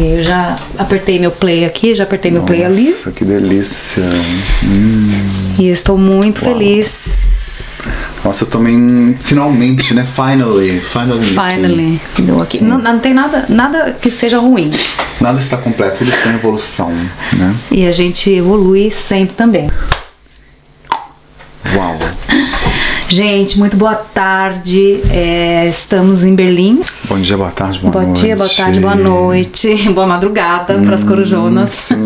Aí eu já apertei meu play aqui, já apertei meu play ali. Nossa, que delícia. Hum. E eu estou muito feliz. Nossa, eu tomei finalmente, né? Finally. Finally. Finally. Aqui. Não, não tem nada, nada que seja ruim. Nada está completo, tudo está em evolução, né? E a gente evolui sempre também. Uau. Gente, muito boa tarde. É, estamos em Berlim. Bom dia, boa tarde, boa Bom noite. dia, boa tarde, boa noite. Boa madrugada para as corujonas. Sim.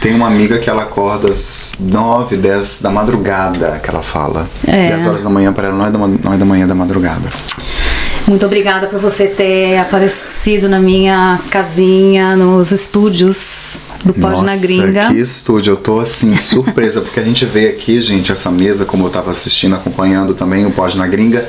Tem uma amiga que ela acorda às 9, 10 da madrugada, que ela fala. É. 10 horas da manhã para ela não é da, não é da manhã, é da madrugada. Muito obrigada por você ter aparecido na minha casinha, nos estúdios do Pode Nossa, na Gringa. que estúdio. Eu tô assim, surpresa, porque a gente veio aqui, gente, essa mesa, como eu tava assistindo, acompanhando também o Pode na Gringa,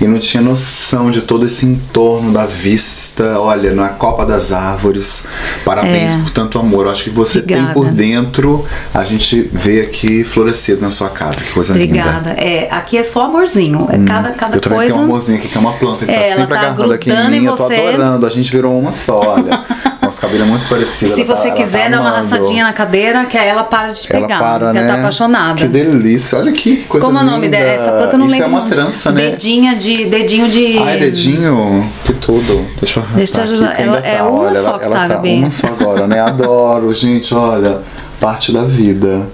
e não tinha noção de todo esse entorno da vista. Olha, na Copa das Árvores. Parabéns É. por tanto amor. Eu acho que você Obrigada. tem por dentro, a gente vê aqui florescido na sua casa. Que coisa linda. Obrigada. É, aqui é só amorzinho. É cada, cada Eu também coisa. tenho um amorzinho aqui, tem uma planta que É, tá sempre tá agarrando aqui em mim. Eu tô adorando. A gente virou uma só, olha. Nosso cabelo é muito parecido. Se tá- você ela quiser tá dar uma arrastadinha na cadeira, que aí ela para de te Ela pegar. para, né? Ela tá apaixonada. Que delícia. Olha que coisa Como é o nome linda. dessa planta? Eu não Isso lembro. é uma trança, né? Dedinha de. Dedinho de. Ai, dedinho. Que tudo. Deixa eu arrastar Deixa eu aqui, Ela- é tá. uma olha, só ela, que ela tá, tá Gabi. uma só agora, né? Adoro, gente, olha. Parte da vida.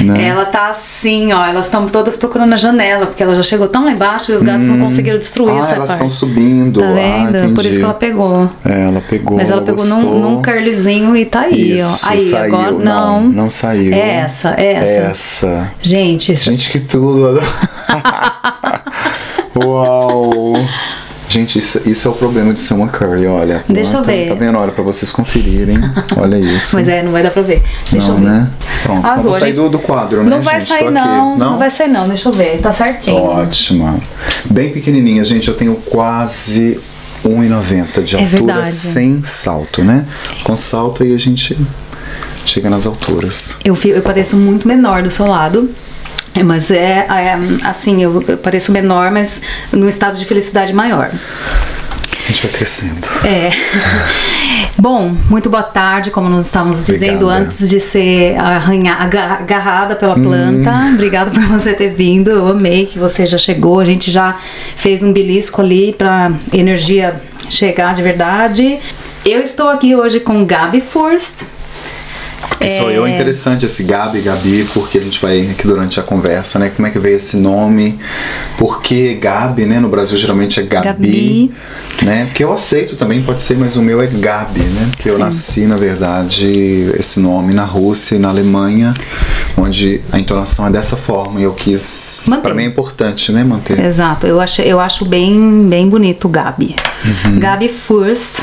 Né? Ela tá assim, ó. Elas estão todas procurando a janela, porque ela já chegou tão lá embaixo e os gatos não conseguiram destruir ah, essa elas estão subindo. Tá Ah, vendo? Por entendi. isso que ela pegou. É, ela pegou. Mas ela pegou num, num e tá aí, Isso, ó. Aí, saiu. agora não. não. Não saiu. É essa, é essa. Essa. Gente, Gente, que tudo. Uau. Gente, isso, isso é o problema de ser uma curry, olha. Deixa eu Tá- ver. Tá vendo? Olha, pra vocês conferirem. Olha isso. mas é, não vai dar pra ver. Deixa não, eu ver. né? Pronto, Azul, vou sair gente- do, do quadro, né, Não vai gente? sair aqui. não, não, vai sair não, deixa eu ver, tá certinho. Ótima. Bem pequenininha, gente. Eu tenho quase 1,90 de É altura verdade. sem salto, né? Com salto aí a gente chega nas alturas. Eu, eu pareço muito menor do seu lado. É, Mas é, é, assim, eu, eu pareço menor, mas num estado de felicidade maior. A gente vai crescendo. É. Bom, muito boa tarde, como nós estávamos dizendo Obrigada. antes de ser arranha, aga- agarrada pela Hum. planta. Obrigada por você ter vindo. Eu amei que você já chegou. A gente já fez um belisco ali pra energia chegar de verdade. Eu estou aqui hoje com Gabi Furst. Que sou eu, é interessante esse Gabi, Gabi, porque a gente vai aqui durante a conversa, né? Como é que veio esse nome? Porque Gabi, né? No Brasil geralmente é Gabi, Gabi. né? Porque eu aceito também, pode ser, mas o meu é Gabi, né? Porque eu Sim. nasci, na verdade, esse nome na Rússia e na Alemanha, onde a entonação é dessa forma e eu quis. Pra mim é importante, né? Manter. Exato, eu acho, eu acho bem, bem bonito o Gabi. Uhum. Gabi Furst.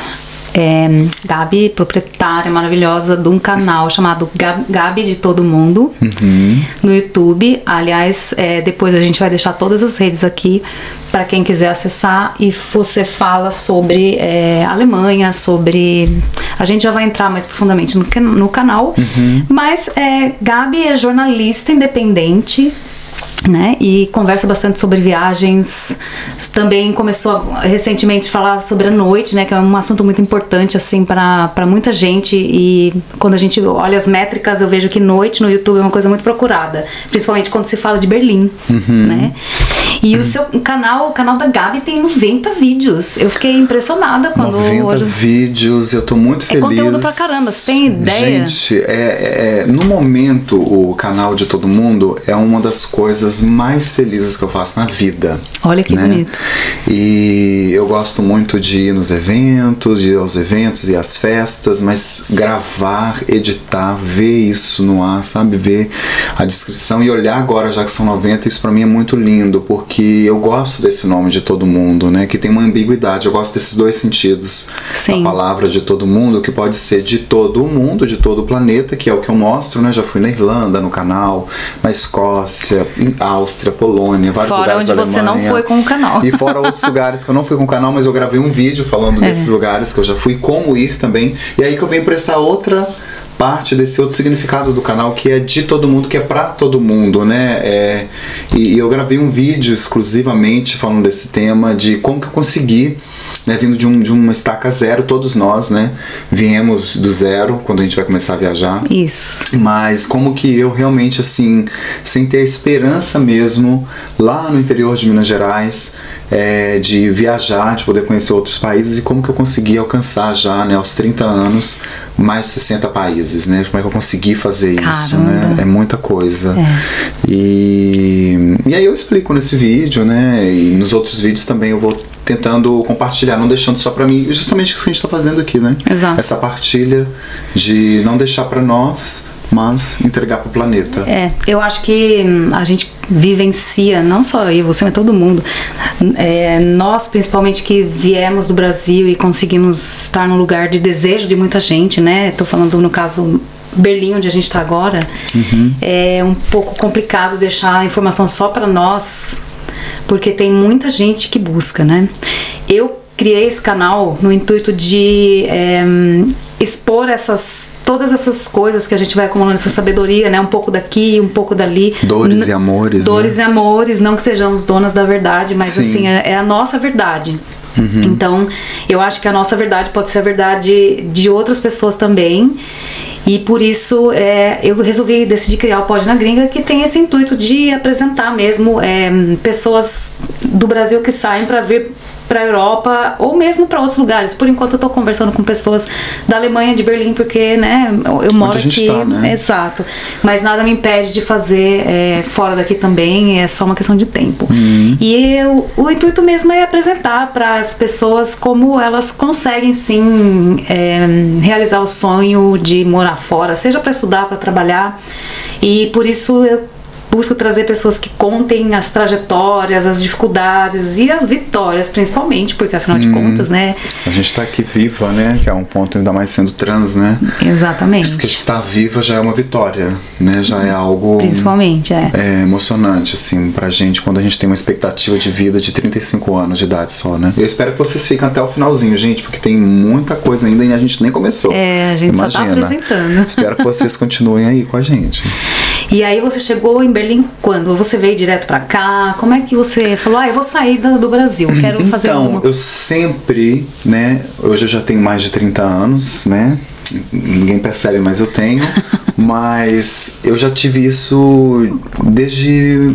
É, Gabi, proprietária maravilhosa de um canal chamado Gab- Gabi de Todo Mundo Uhum. no YouTube. Aliás, é, depois a gente vai deixar todas as redes aqui para quem quiser acessar. E você fala sobre é, Alemanha, sobre. A gente já vai entrar mais profundamente no, can- no canal. Uhum. Mas é, Gabi é jornalista independente né? E conversa bastante sobre viagens. Também começou recentemente a falar sobre a noite, né? Que é um assunto muito importante assim para muita gente. E quando a gente olha as métricas, eu vejo que noite no YouTube é uma coisa muito procurada, principalmente quando se fala de Berlim, né? E o seu canal, o canal da Gabi tem 90 vídeos. Eu fiquei impressionada quando 90 hoje- vídeos, eu tô muito É feliz. conteúdo pra caramba, você tem ideia? Gente, é, é- no momento o canal de todo mundo é uma das coisas mais felizes que eu faço na vida. Olha que né? bonito. E eu gosto muito de ir nos eventos, de ir aos eventos e às festas, mas gravar, editar, ver isso no ar, sabe? Ver a descrição e olhar agora, já que são 90, isso pra mim é muito lindo, porque eu gosto desse nome de todo mundo, né? Que tem uma ambiguidade, eu gosto desses dois sentidos Sim. da palavra de todo mundo, que pode ser de todo o mundo, de todo o planeta, que é o que eu mostro, né? Já fui na Irlanda, no canal, na Escócia, em Áustria, Polônia, vários Fora lugares onde da você não foi com o canal. E fora outros lugares que eu não fui com o canal, mas eu gravei um vídeo falando É. desses lugares que eu já fui, como ir também. E aí que eu venho pra essa outra parte desse outro significado do canal que é de todo mundo, que é pra todo mundo, né? É, e, e eu gravei um vídeo exclusivamente falando desse tema, de como que eu consegui né, vindo de, um, de uma estaca zero, todos nós, né, viemos do zero quando a gente vai começar a viajar. Isso. Mas como que eu realmente, assim, sem ter a esperança mesmo, lá no interior de Minas Gerais, é, de viajar, de poder conhecer outros países e como que eu consegui alcançar já, né, aos 30 anos, mais de 60 países, né? Como é que eu consegui fazer Caramba. isso, né? É muita coisa. É. E, e aí eu explico nesse vídeo, né? E nos outros vídeos também eu vou tentando compartilhar, não deixando só pra mim, justamente isso que a gente tá fazendo aqui, né? Exato. Essa partilha de não deixar pra nós, mas entregar pro planeta. É, eu acho que hum, a gente vivencia, não só eu, você, mas todo mundo. É, nós, principalmente, que viemos do Brasil e conseguimos estar num lugar de desejo de muita gente, né? Tô falando no caso Berlim, onde a gente está agora. É um pouco complicado deixar a informação só para nós, porque tem muita gente que busca, né? Eu criei esse canal no intuito de é, expor essas todas essas coisas que a gente vai acumulando essa sabedoria, né? Um pouco daqui, um pouco dali. Dores N- e amores, Dores né? e amores, não que sejamos donas da verdade, mas Sim. Uhum. assim, é, é a nossa verdade. Então, eu acho que a nossa verdade pode ser a verdade de outras pessoas também. E por isso é, eu resolvi decidir criar o Pod na Gringa, que tem esse intuito de apresentar mesmo é, pessoas do Brasil que saem para vir para Europa ou mesmo para outros lugares. Por enquanto eu tô conversando com pessoas da Alemanha, de Berlim, porque né, eu, eu moro a aqui. tá, né? Exato. Mas nada me impede de fazer é, fora daqui também, é só uma questão de tempo. Uhum. E eu, o intuito mesmo é apresentar para as pessoas como elas conseguem sim é, realizar o sonho de morar fora, seja para estudar, para trabalhar. E por isso eu busco trazer pessoas que contem as trajetórias, as dificuldades e as vitórias, principalmente, porque afinal Uhum. de contas, né? A gente tá aqui viva, né? Que é um ponto ainda mais sendo trans, né? Exatamente. Que estar viva já é uma vitória, né? Já é algo Principalmente, é. é, emocionante, assim, pra gente, quando a gente tem uma expectativa de vida de 35 anos de idade só, né? Eu espero que vocês fiquem até o finalzinho, gente, porque tem muita coisa ainda e a gente nem começou. É, a gente só tá Imagina. apresentando. Espero que vocês continuem aí com a gente. E aí você chegou em Berlim quando? Você veio direto pra cá? Como é que você falou, ah, eu vou sair do, do Brasil, quero fazer Então, alguma eu sempre, né? Hoje eu já tenho mais de 30 anos, né? Ninguém percebe, mas eu tenho. mas eu já tive isso desde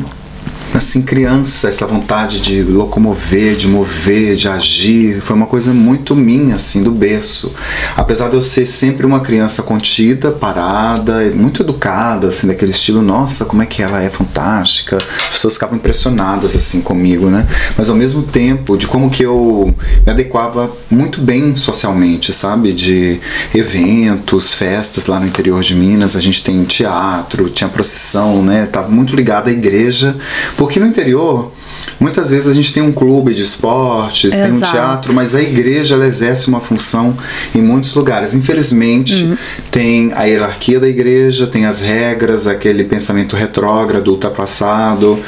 assim criança, essa vontade de locomover, de mover, de agir, foi uma coisa muito minha assim do berço. Apesar de eu ser sempre uma criança contida, parada, muito educada, assim daquele estilo, nossa, como é que ela é fantástica. As pessoas ficavam impressionadas assim comigo, né? Mas ao mesmo tempo, de como que eu me adequava muito bem socialmente, sabe? De eventos, festas lá no interior de Minas, a gente tem teatro, tinha procissão, né? Tava muito ligado à igreja, porque no interior Muitas vezes a gente tem um clube de esportes, tem um Exato. teatro, mas a igreja ela exerce uma função em muitos lugares. Infelizmente, tem a hierarquia da igreja, tem as regras, aquele pensamento retrógrado, ultrapassado,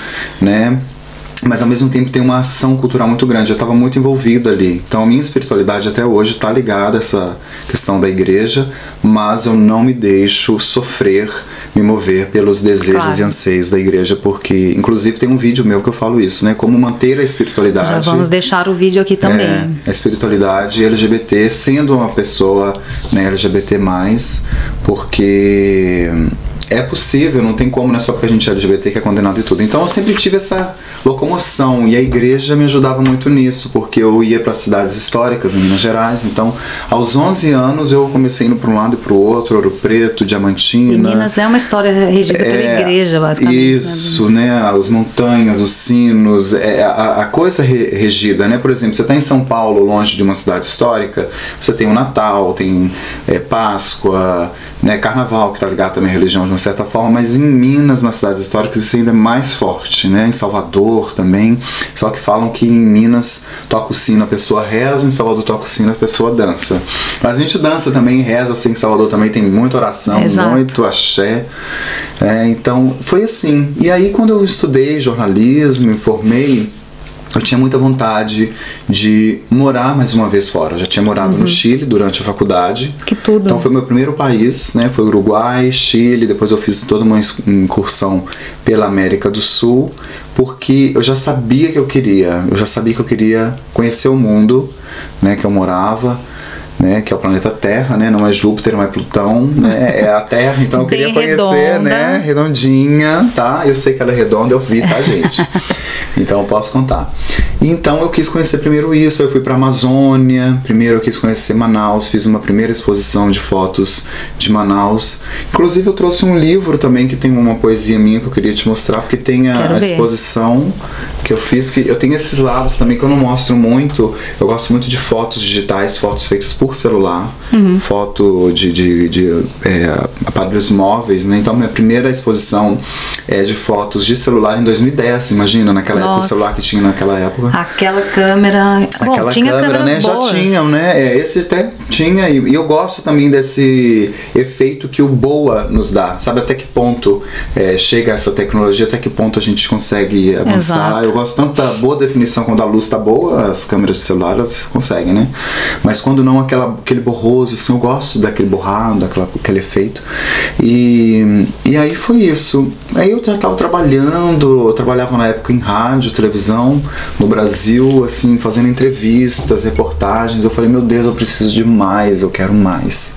né? Mas ao mesmo tempo tem uma ação cultural muito grande. Eu estava muito envolvido ali. Então a minha espiritualidade até hoje está ligada a essa questão da igreja, mas eu não me deixo sofrer, me mover pelos desejos Claro. e anseios da igreja, porque inclusive tem um vídeo meu que eu falo isso, né? Como manter a espiritualidade. Já vamos deixar o vídeo aqui também. É, a espiritualidade LGBT sendo uma pessoa né, LGBT, porque é possível, não tem como, não é só porque a gente é LGBT que é condenado e tudo. Então eu sempre tive essa locomoção e a igreja me ajudava muito nisso, porque eu ia para cidades históricas em Minas Gerais. Então, aos 11 anos eu comecei indo para um lado e para o outro, Ouro Preto, Diamantina. E Minas é uma história regida pela É, igreja, basicamente. né? Isso, né? As montanhas, os sinos, é, a, a coisa re- regida, né? Por exemplo, você está em São Paulo, longe de uma cidade histórica, você tem o Natal, tem é, Páscoa, né? Carnaval, que tá ligado também à religião de uma certa forma, mas em Minas, nas cidades históricas, isso ainda é mais forte, né? Em Salvador também, só que falam que em Minas toca o sino, a pessoa reza, em Salvador toca o sino, a pessoa dança. Mas a gente dança também, reza, eu sei que em Salvador também tem muita oração, Exato. muito muito axé. É, então foi assim. E aí quando eu estudei jornalismo, me formei, eu tinha muita vontade de morar mais uma vez fora. Eu já tinha morado uhum. no Chile durante a faculdade. Que tudo. Então foi meu primeiro país, né? Foi Uruguai, Chile, depois eu fiz toda uma incursão pela América do Sul, porque eu já sabia que eu queria, eu já sabia que eu queria conhecer o mundo, né, que eu morava né, que é o planeta Terra, né, não é Júpiter, não é Plutão, né, é a Terra, então eu queria conhecer, né, redondinha, tá? Eu sei que ela é redonda, eu vi, tá, gente? então eu posso contar. Então eu quis conhecer primeiro isso, eu fui para Amazônia, primeiro eu quis conhecer Manaus, fiz uma primeira exposição de fotos de Manaus. Inclusive eu trouxe um livro também que tem uma poesia minha que eu queria te mostrar, porque tem a, a exposição que eu fiz que eu tenho esses lados também que eu não mostro muito. Eu gosto muito de fotos digitais, fotos feitas por celular, uhum. foto de, de, de é, aparelhos móveis, né? Então minha primeira exposição é de fotos de celular em 2010, imagina, naquela Nossa. época, o celular que tinha naquela época. Aquela câmera. Aquela Bom, tinha câmera, né? Boas. Já tinham, né? É, esse até tinha. E, eu gosto também desse efeito que o Boa nos dá. Sabe até que ponto é, chega essa tecnologia, até que ponto a gente consegue avançar. Exato. Eu gosto tanto da boa definição quando a luz está boa, as câmeras de celular elas conseguem, né? Mas quando não aquela, aquele borroso, assim, eu gosto daquele borrado, daquela, aquele efeito. E, e aí foi isso. Aí eu já estava trabalhando, eu trabalhava na época em rádio, televisão, no Brasil, assim, fazendo entrevistas, reportagens. Eu falei, meu Deus, eu preciso de mais, eu quero mais.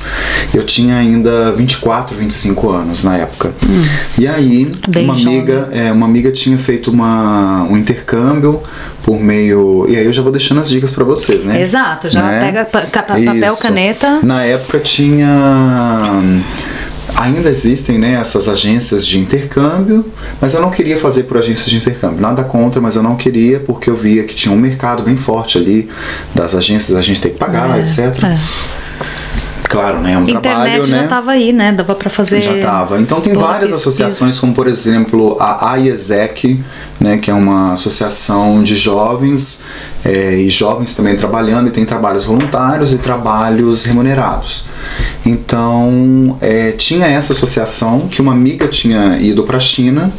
Eu tinha ainda 24, 25 anos na época. Hum. E aí, Bem uma amiga, é, uma amiga tinha feito uma, um intercâmbio por meio. E aí eu já vou deixando as dicas para vocês, né? Exato, já né? pega papel, Isso. caneta. Na época tinha ainda existem né, essas agências de intercâmbio, mas eu não queria fazer por agências de intercâmbio. Nada contra, mas eu não queria porque eu via que tinha um mercado bem forte ali das agências, a gente tem que pagar, é, etc. É. Claro, né? É um Internet trabalho, já estava né? aí, né? Dava para fazer. Já estava. Então tem várias associações, como por exemplo a AIESEC, né? Que é uma associação de jovens é, e jovens também trabalhando e tem trabalhos voluntários e trabalhos remunerados. Então é, tinha essa associação que uma amiga tinha ido para a China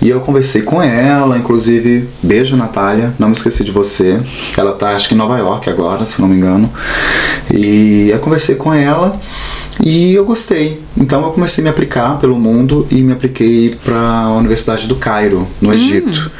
e eu conversei com ela, inclusive beijo Natália, não me esqueci de você. Ela tá acho que em Nova York agora, se não me engano. E eu conversei com ela e eu gostei. Então eu comecei a me aplicar pelo mundo e me apliquei para a Universidade do Cairo, no hum. Egito.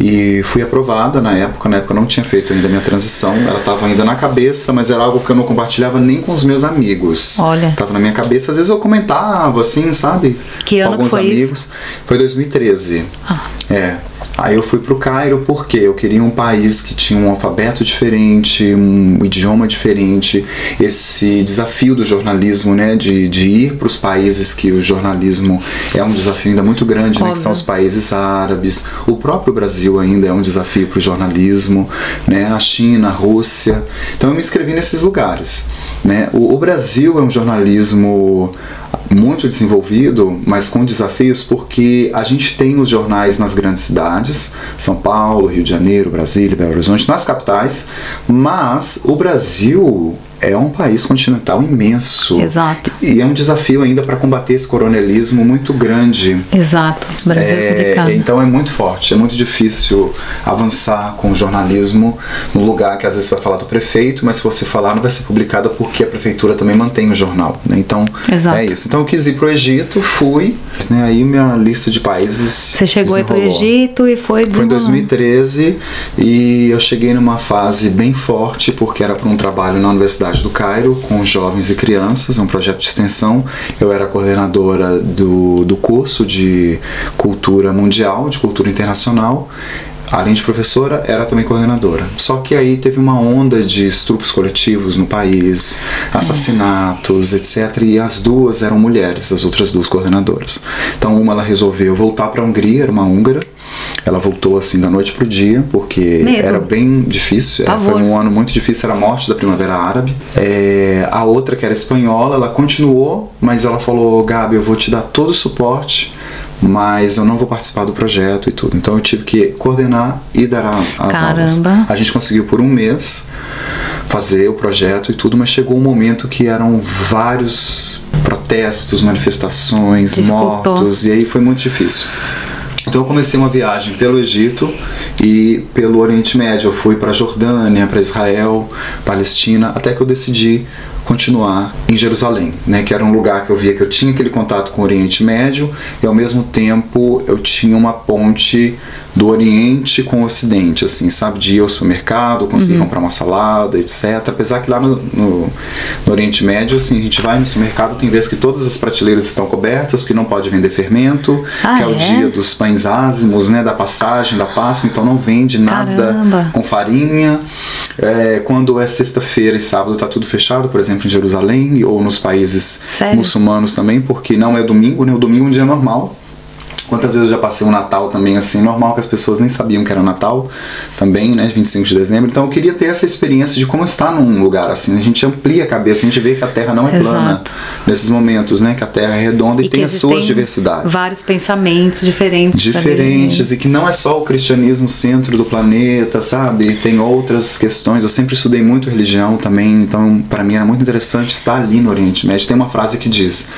E fui aprovada na época. Na época eu não tinha feito ainda a minha transição. Ela estava ainda na cabeça, mas era algo que eu não compartilhava nem com os meus amigos. Olha. Tava na minha cabeça. Às vezes eu comentava assim, sabe? Que ano com alguns foi amigos. Isso? Foi 2013. Ah. É. Aí eu fui para o Cairo porque eu queria um país que tinha um alfabeto diferente, um idioma diferente, esse desafio do jornalismo, né, de, de ir para os países que o jornalismo é um desafio ainda muito grande, né, que são os países árabes, o próprio Brasil ainda é um desafio para o jornalismo, né, a China, a Rússia. Então eu me inscrevi nesses lugares. Né? O, o Brasil é um jornalismo muito desenvolvido, mas com desafios, porque a gente tem os jornais nas grandes cidades, São Paulo, Rio de Janeiro, Brasília, Belo Horizonte, nas capitais, mas o Brasil é um país continental imenso. Exato. E é um desafio ainda para combater esse coronelismo muito grande. Exato. O Brasil é, é complicado. Então é muito forte, é muito difícil avançar com o jornalismo no lugar que às vezes vai falar do prefeito, mas se você falar não vai ser publicada porque a prefeitura também mantém o jornal. Né? Então Exato. é isso. Então eu quis ir para o Egito, fui, né? aí minha lista de países. Você chegou aí para o Egito e foi Foi em 2013 e eu cheguei numa fase bem forte porque era para um trabalho na universidade Do Cairo com jovens e crianças, um projeto de extensão. Eu era coordenadora do, do curso de cultura mundial, de cultura internacional além de professora, era também coordenadora. Só que aí teve uma onda de estupros coletivos no país, assassinatos, etc. E as duas eram mulheres, as outras duas coordenadoras. Então uma ela resolveu voltar para a Hungria, era uma húngara, ela voltou assim da noite pro dia, porque Medo. era bem difícil. É, foi um ano muito difícil, era a morte da Primavera Árabe. É, a outra, que era espanhola, ela continuou, mas ela falou: Gabi, eu vou te dar todo o suporte, mas eu não vou participar do projeto e tudo. Então eu tive que coordenar e dar as, as Caramba. aulas. A gente conseguiu por um mês fazer o projeto e tudo, mas chegou um momento que eram vários protestos, manifestações, Dificultou. mortos, e aí foi muito difícil. Então eu comecei uma viagem pelo Egito e pelo Oriente Médio. Eu fui para Jordânia, para Israel, Palestina, até que eu decidi continuar em Jerusalém, né, que era um lugar que eu via que eu tinha aquele contato com o Oriente Médio e ao mesmo tempo eu tinha uma ponte do Oriente com o Ocidente, assim, sabe, de ir ao supermercado, conseguir uhum. comprar uma salada, etc. Apesar que lá no, no, no, Oriente Médio, assim, a gente vai no supermercado, tem vezes que todas as prateleiras estão cobertas, porque não pode vender fermento, ah, que é, é, o dia dos pães ázimos, né, da passagem, da Páscoa, então não vende nada Caramba. com farinha. É, quando é sexta-feira e sábado tá tudo fechado, por exemplo, em Jerusalém ou nos países Sério? muçulmanos também, porque não é domingo, né? O domingo é um dia normal. Quantas vezes eu já passei um Natal também assim, normal que as pessoas nem sabiam que era Natal também, né, 25 de dezembro. Então eu queria ter essa experiência de como estar num lugar assim. A gente amplia a cabeça, a gente vê que a Terra não é Exato. plana nesses momentos, né, que a Terra é redonda e, e tem as suas diversidades. Vários pensamentos diferentes. Diferentes também. e que não é só o cristianismo centro do planeta, sabe? Tem outras questões. Eu sempre estudei muito religião também, então para mim era muito interessante estar ali no Oriente Médio. Tem uma frase que diz: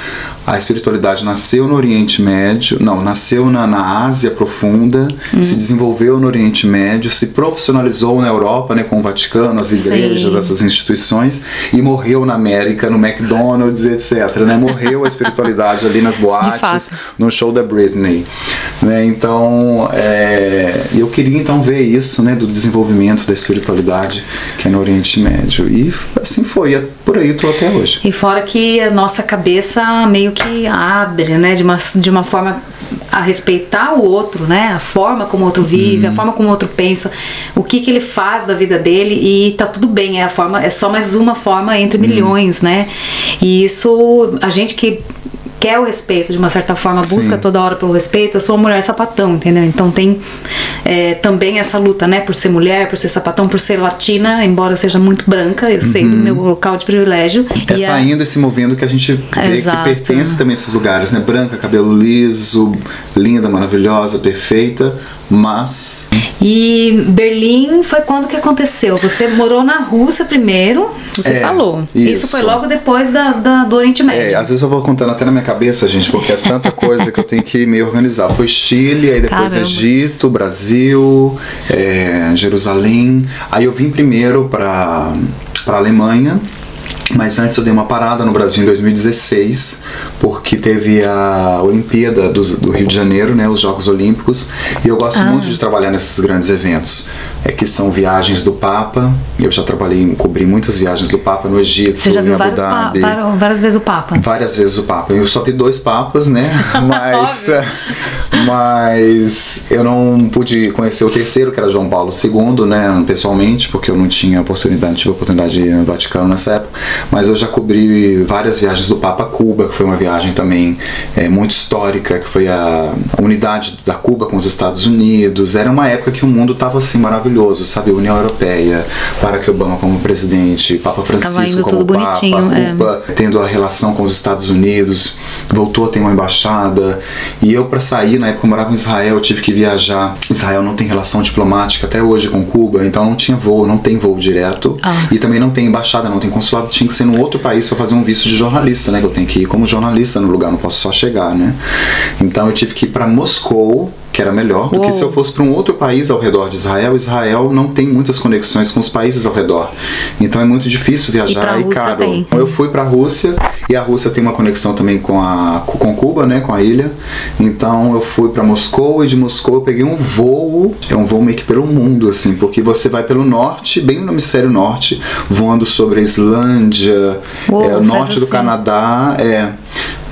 a espiritualidade nasceu no Oriente Médio, não, nasceu na, na Ásia profunda, hum. se desenvolveu no Oriente Médio, se profissionalizou na Europa, né, com o Vaticano, as igrejas, Sim. essas instituições, e morreu na América, no McDonald's, etc. Né? Morreu a espiritualidade ali nas boates, no show da Britney. Né? Então, é, eu queria então ver isso, né, do desenvolvimento da espiritualidade que é no Oriente Médio. E assim foi, é por aí tô até hoje. E fora que a nossa cabeça meio que abre, né, de uma, de uma forma a respeitar o outro, né? A forma como o outro vive, a uhum. forma como o outro pensa, o que que ele faz da vida dele e tá tudo bem, é a forma, é só mais uma forma entre uhum. milhões, né? E isso a gente que quer o respeito de uma certa forma, busca Sim. toda hora pelo respeito, eu sou uma mulher sapatão, entendeu? Então tem é, também essa luta, né, por ser mulher, por ser sapatão, por ser latina, embora eu seja muito branca, eu uhum. sei do uhum. meu local de privilégio. É e saindo a... e se movendo que a gente vê Exato. que pertence também a esses lugares, né? Branca, cabelo liso, linda, maravilhosa, perfeita, mas. E Berlim foi quando que aconteceu? Você morou na Rússia primeiro, você é, falou. Isso. isso. foi logo depois da, da, do Oriente Médio. É, às vezes eu vou contando até na minha cabeça, gente, porque é tanta coisa que eu tenho que me organizar. Foi Chile, aí depois Caramba. Egito, Brasil, é, Jerusalém. Aí eu vim primeiro para para Alemanha mas antes eu dei uma parada no Brasil em 2016, porque teve a Olimpíada do, do Rio de Janeiro, né, os Jogos Olímpicos, e eu gosto ah. muito de trabalhar nesses grandes eventos, é que são viagens do Papa. Eu já trabalhei, cobri muitas viagens do Papa no Egito, Você já viu vários Dhabi, várias vezes o Papa? Várias vezes o Papa. Eu só vi dois papas, né? Mas, mas eu não pude conhecer o terceiro, que era João Paulo II, né, pessoalmente, porque eu não tinha oportunidade, tive oportunidade de ir no Vaticano nessa época mas eu já cobri várias viagens do Papa Cuba, que foi uma viagem também é, muito histórica, que foi a, a, unidade da Cuba com os Estados Unidos. Era uma época que o mundo estava assim maravilhoso, sabe? União Europeia, Barack Obama como presidente, Papa Francisco como Papa, Cuba é. tendo a relação com os Estados Unidos, voltou a ter uma embaixada. E eu, para sair, na época eu morava em Israel, eu tive que viajar. Israel não tem relação diplomática até hoje com Cuba, então não tinha voo, não tem voo direto. Ah. E também não tem embaixada, não tem consulado, tinha que ser num outro país para fazer um visto de jornalista, né? Que eu tenho que ir como jornalista no lugar, não posso só chegar, né? Então eu tive que ir para Moscou que era melhor do que se eu fosse para um outro país ao redor de Israel. Israel não tem muitas conexões com os países ao redor, então é muito difícil viajar e, e caro. Então eu fui para a Rússia e a Rússia tem uma conexão também com a com Cuba, né, com a ilha. Então eu fui para Moscou e de Moscou eu peguei um voo, é um voo meio que pelo mundo assim, porque você vai pelo norte, bem no hemisfério norte, voando sobre a Islândia, Uou, é, o norte assim. do Canadá, é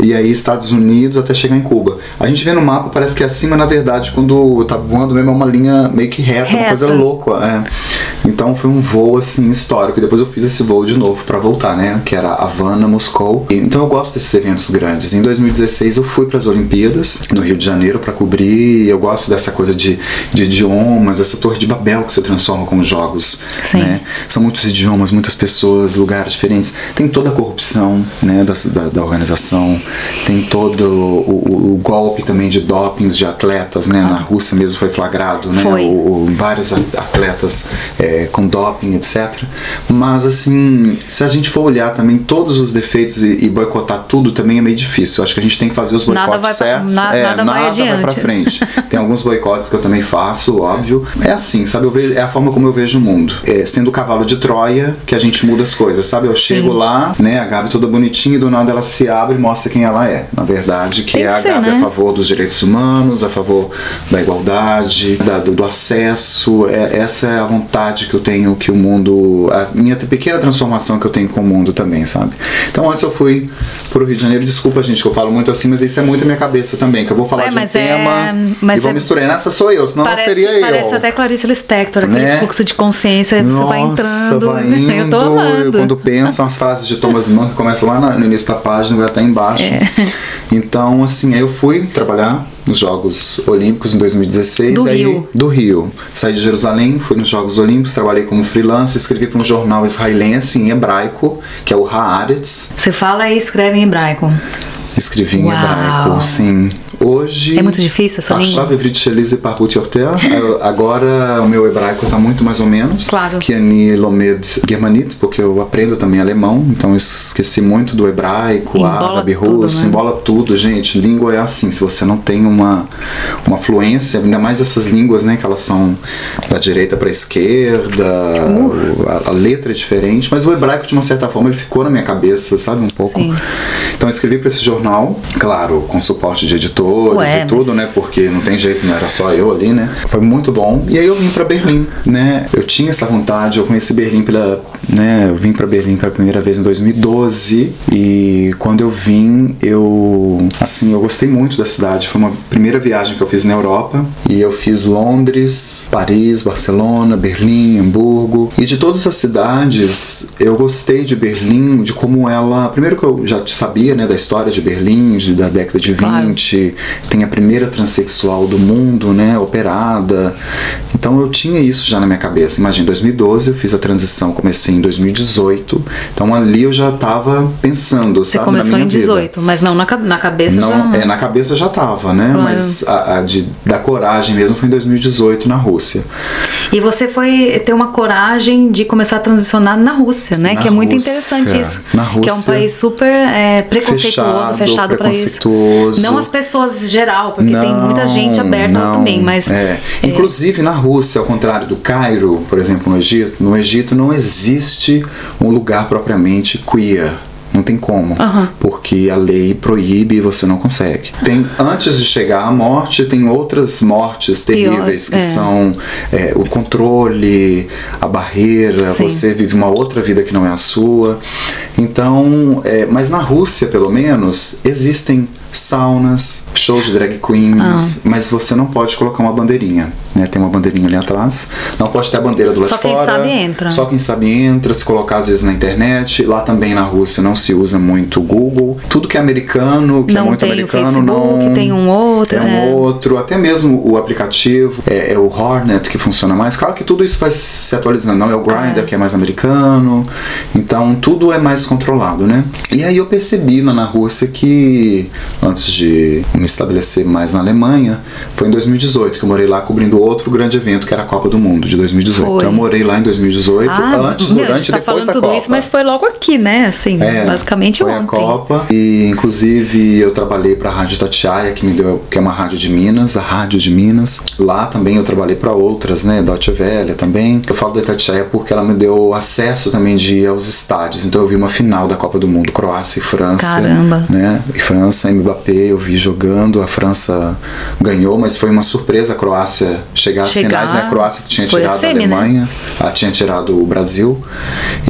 e aí Estados Unidos até chegar em Cuba. A gente vê no mapa, parece que é acima, na verdade, quando tá voando mesmo é uma linha meio que reta, reta. uma coisa louca. É. Então foi um voo assim histórico. E depois eu fiz esse voo de novo para voltar, né? Que era Havana, Moscou. E, então eu gosto desses eventos grandes. Em 2016 eu fui para as Olimpíadas no Rio de Janeiro para cobrir. Eu gosto dessa coisa de, de idiomas, essa torre de Babel que você transforma com os jogos. Sim. Né? São muitos idiomas, muitas pessoas, lugares diferentes. Tem toda a corrupção né, da, da, da organização tem todo o, o, o golpe também de dopings de atletas, né? Na Rússia mesmo foi flagrado, né? Foi. O, vários atletas é, com doping, etc. Mas assim, se a gente for olhar também todos os defeitos e, e boicotar tudo, também é meio difícil. Eu acho que a gente tem que fazer os Nada boicotes vai pra- certos. na- é, nada vai adiante. pra frente. Tem alguns boicotes que eu também faço, óbvio. É assim, sabe? Eu vejo, é a forma como eu vejo o mundo. É sendo o cavalo de Troia que a gente muda as coisas, sabe? Eu chego lá, né? A Gabi toda bonitinha e do nada ela se abre e mostra quem ela é. Na verdade, que que é a ser, Gabi né? a favor dos direitos humanos, a favor da igualdade, da- do, do acesso. É, essa é a vontade que eu tenho que o mundo. A minha pequena transformação que eu tenho com o mundo também, sabe? Então antes eu fui pro Rio de Janeiro, desculpa, gente, que eu falo muito assim, mas isso é muito a minha cabeça também, que eu vou falar Ué, de um é- tema e vou é- misturar. Nessa sou eu, senão Parece, não seria parece eu. até Clarice Lispector, aquele Né? fluxo de consciência, você vai entrando. vai indo, eu tô amando. Quando penso, as frases de Thomas Mann que começam lá na- no início da página, vai até embaixo. É. Então, assim, aí eu fui trabalhar nos Jogos Olímpicos em 2016. Do aí, Rio. Do Rio. Saí de Jerusalém, fui nos Jogos Olímpicos, trabalhei como freelancer, escrevi para um jornal israelense em hebraico, que é o Haaretz. Você fala e escreve em hebraico. Escrevi em Uau. hebraico, sim. Hoje. É muito difícil essa tá língua? Achava Evrit Parhut Yorter. É, agora o meu hebraico está muito mais ou menos. Claro. Que lomed germanit, porque eu aprendo também alemão, então esqueci muito do hebraico, embola árabe, tudo, russo, né? embola tudo, gente. Língua é assim, se você não tem uma, uma fluência, ainda mais essas línguas, né, que elas são da direita para a esquerda, uh. a, a, letra é diferente, mas o hebraico, de uma certa forma, ele ficou na minha cabeça, sabe, um pouco. Sim. Então eu escrevi para esse jornal claro, com suporte de editores Ué, e tudo, mas- né? Porque não tem jeito, não era só eu ali, né? Foi muito bom. E aí eu vim para Berlim, né? Eu tinha essa vontade, eu conheci Berlim pela, né? Eu vim para Berlim pela primeira vez em 2012 e quando eu vim, eu assim, eu gostei muito da cidade. Foi uma primeira viagem que eu fiz na Europa e eu fiz Londres, Paris, Barcelona, Berlim, Hamburgo e de todas as cidades, eu gostei de Berlim, de como ela, primeiro que eu já sabia, né, da história de Berlim, de- da década de 20, Claro. tem a primeira transexual do mundo, né, operada. Então eu tinha isso já na minha cabeça. Imagina, em 2012 eu fiz a transição, comecei em 2018. Então ali eu já tava pensando, Você sabe, começou na minha em 18, mas não na, na cabeça não, já. é, na cabeça já tava, né? Claro. Mas a, a de, da coragem mesmo foi em 2018 na Rússia. E você foi ter uma coragem de começar a transicionar na Rússia, né? Na que é muito Rússia. interessante isso. Na Que é um Rússia. país super é, preconceituoso, Fechado, fechado para isso. Não as pessoas em geral, porque tem muita gente aberta lá não, também, mas. é. Inclusive na Rússia, ao contrário do Cairo, por exemplo, no Egito, no Egito não existe um lugar propriamente queer. Não tem como, Aham. porque a lei proíbe e você não consegue. Tem antes de chegar à morte, tem outras mortes terríveis que é. são é, o controle, a barreira, Sim. você vive uma outra vida que não é a sua. Então, é, mas na Rússia, pelo menos, existem saunas, shows de drag queens, mas você não pode colocar uma bandeirinha, né? Tem uma bandeirinha ali atrás. Não pode ter a bandeira do lado Só de quem fora. sabe entra. Só quem sabe entra, se colocar às vezes na internet. Lá também na Rússia não se usa muito o Google. Tudo que é americano, que é Não muito tem o americano, Facebook, não tem um outro, Tem um é. outro, até mesmo o aplicativo, é, é o Hornet que funciona mais. Claro que tudo isso vai se atualizando, não é o Grindr É. que é mais americano. Então tudo é mais controlado, né? E aí eu percebi lá na Rússia que antes de me estabelecer mais na Alemanha, foi em 2018 que eu morei lá cobrindo outro grande evento que era a Copa do Mundo de 2018. Foi. Então eu morei lá em 2018, Ah, antes, meu, durante e tá depois da tudo Copa. isso, mas foi logo aqui, né? Assim, É, basicamente foi ontem. a Copa e inclusive eu trabalhei para a Rádio Tatiaia que me deu que é uma rádio de Minas, a Rádio de Minas. Lá também eu trabalhei para outras, né, Deutsche Welle também. Eu falo da Tatiaia porque ela me deu acesso também de ir aos estádios. Então eu vi uma final da Copa do Mundo, Croácia e França, Caramba. né? E França, Mbappé, eu vi jogando, a França ganhou, mas foi uma surpresa a Croácia chegar às Chegar, finais, né? A Croácia tinha a tirado a, semi, né? Alemanha, ela tinha tirado o Brasil.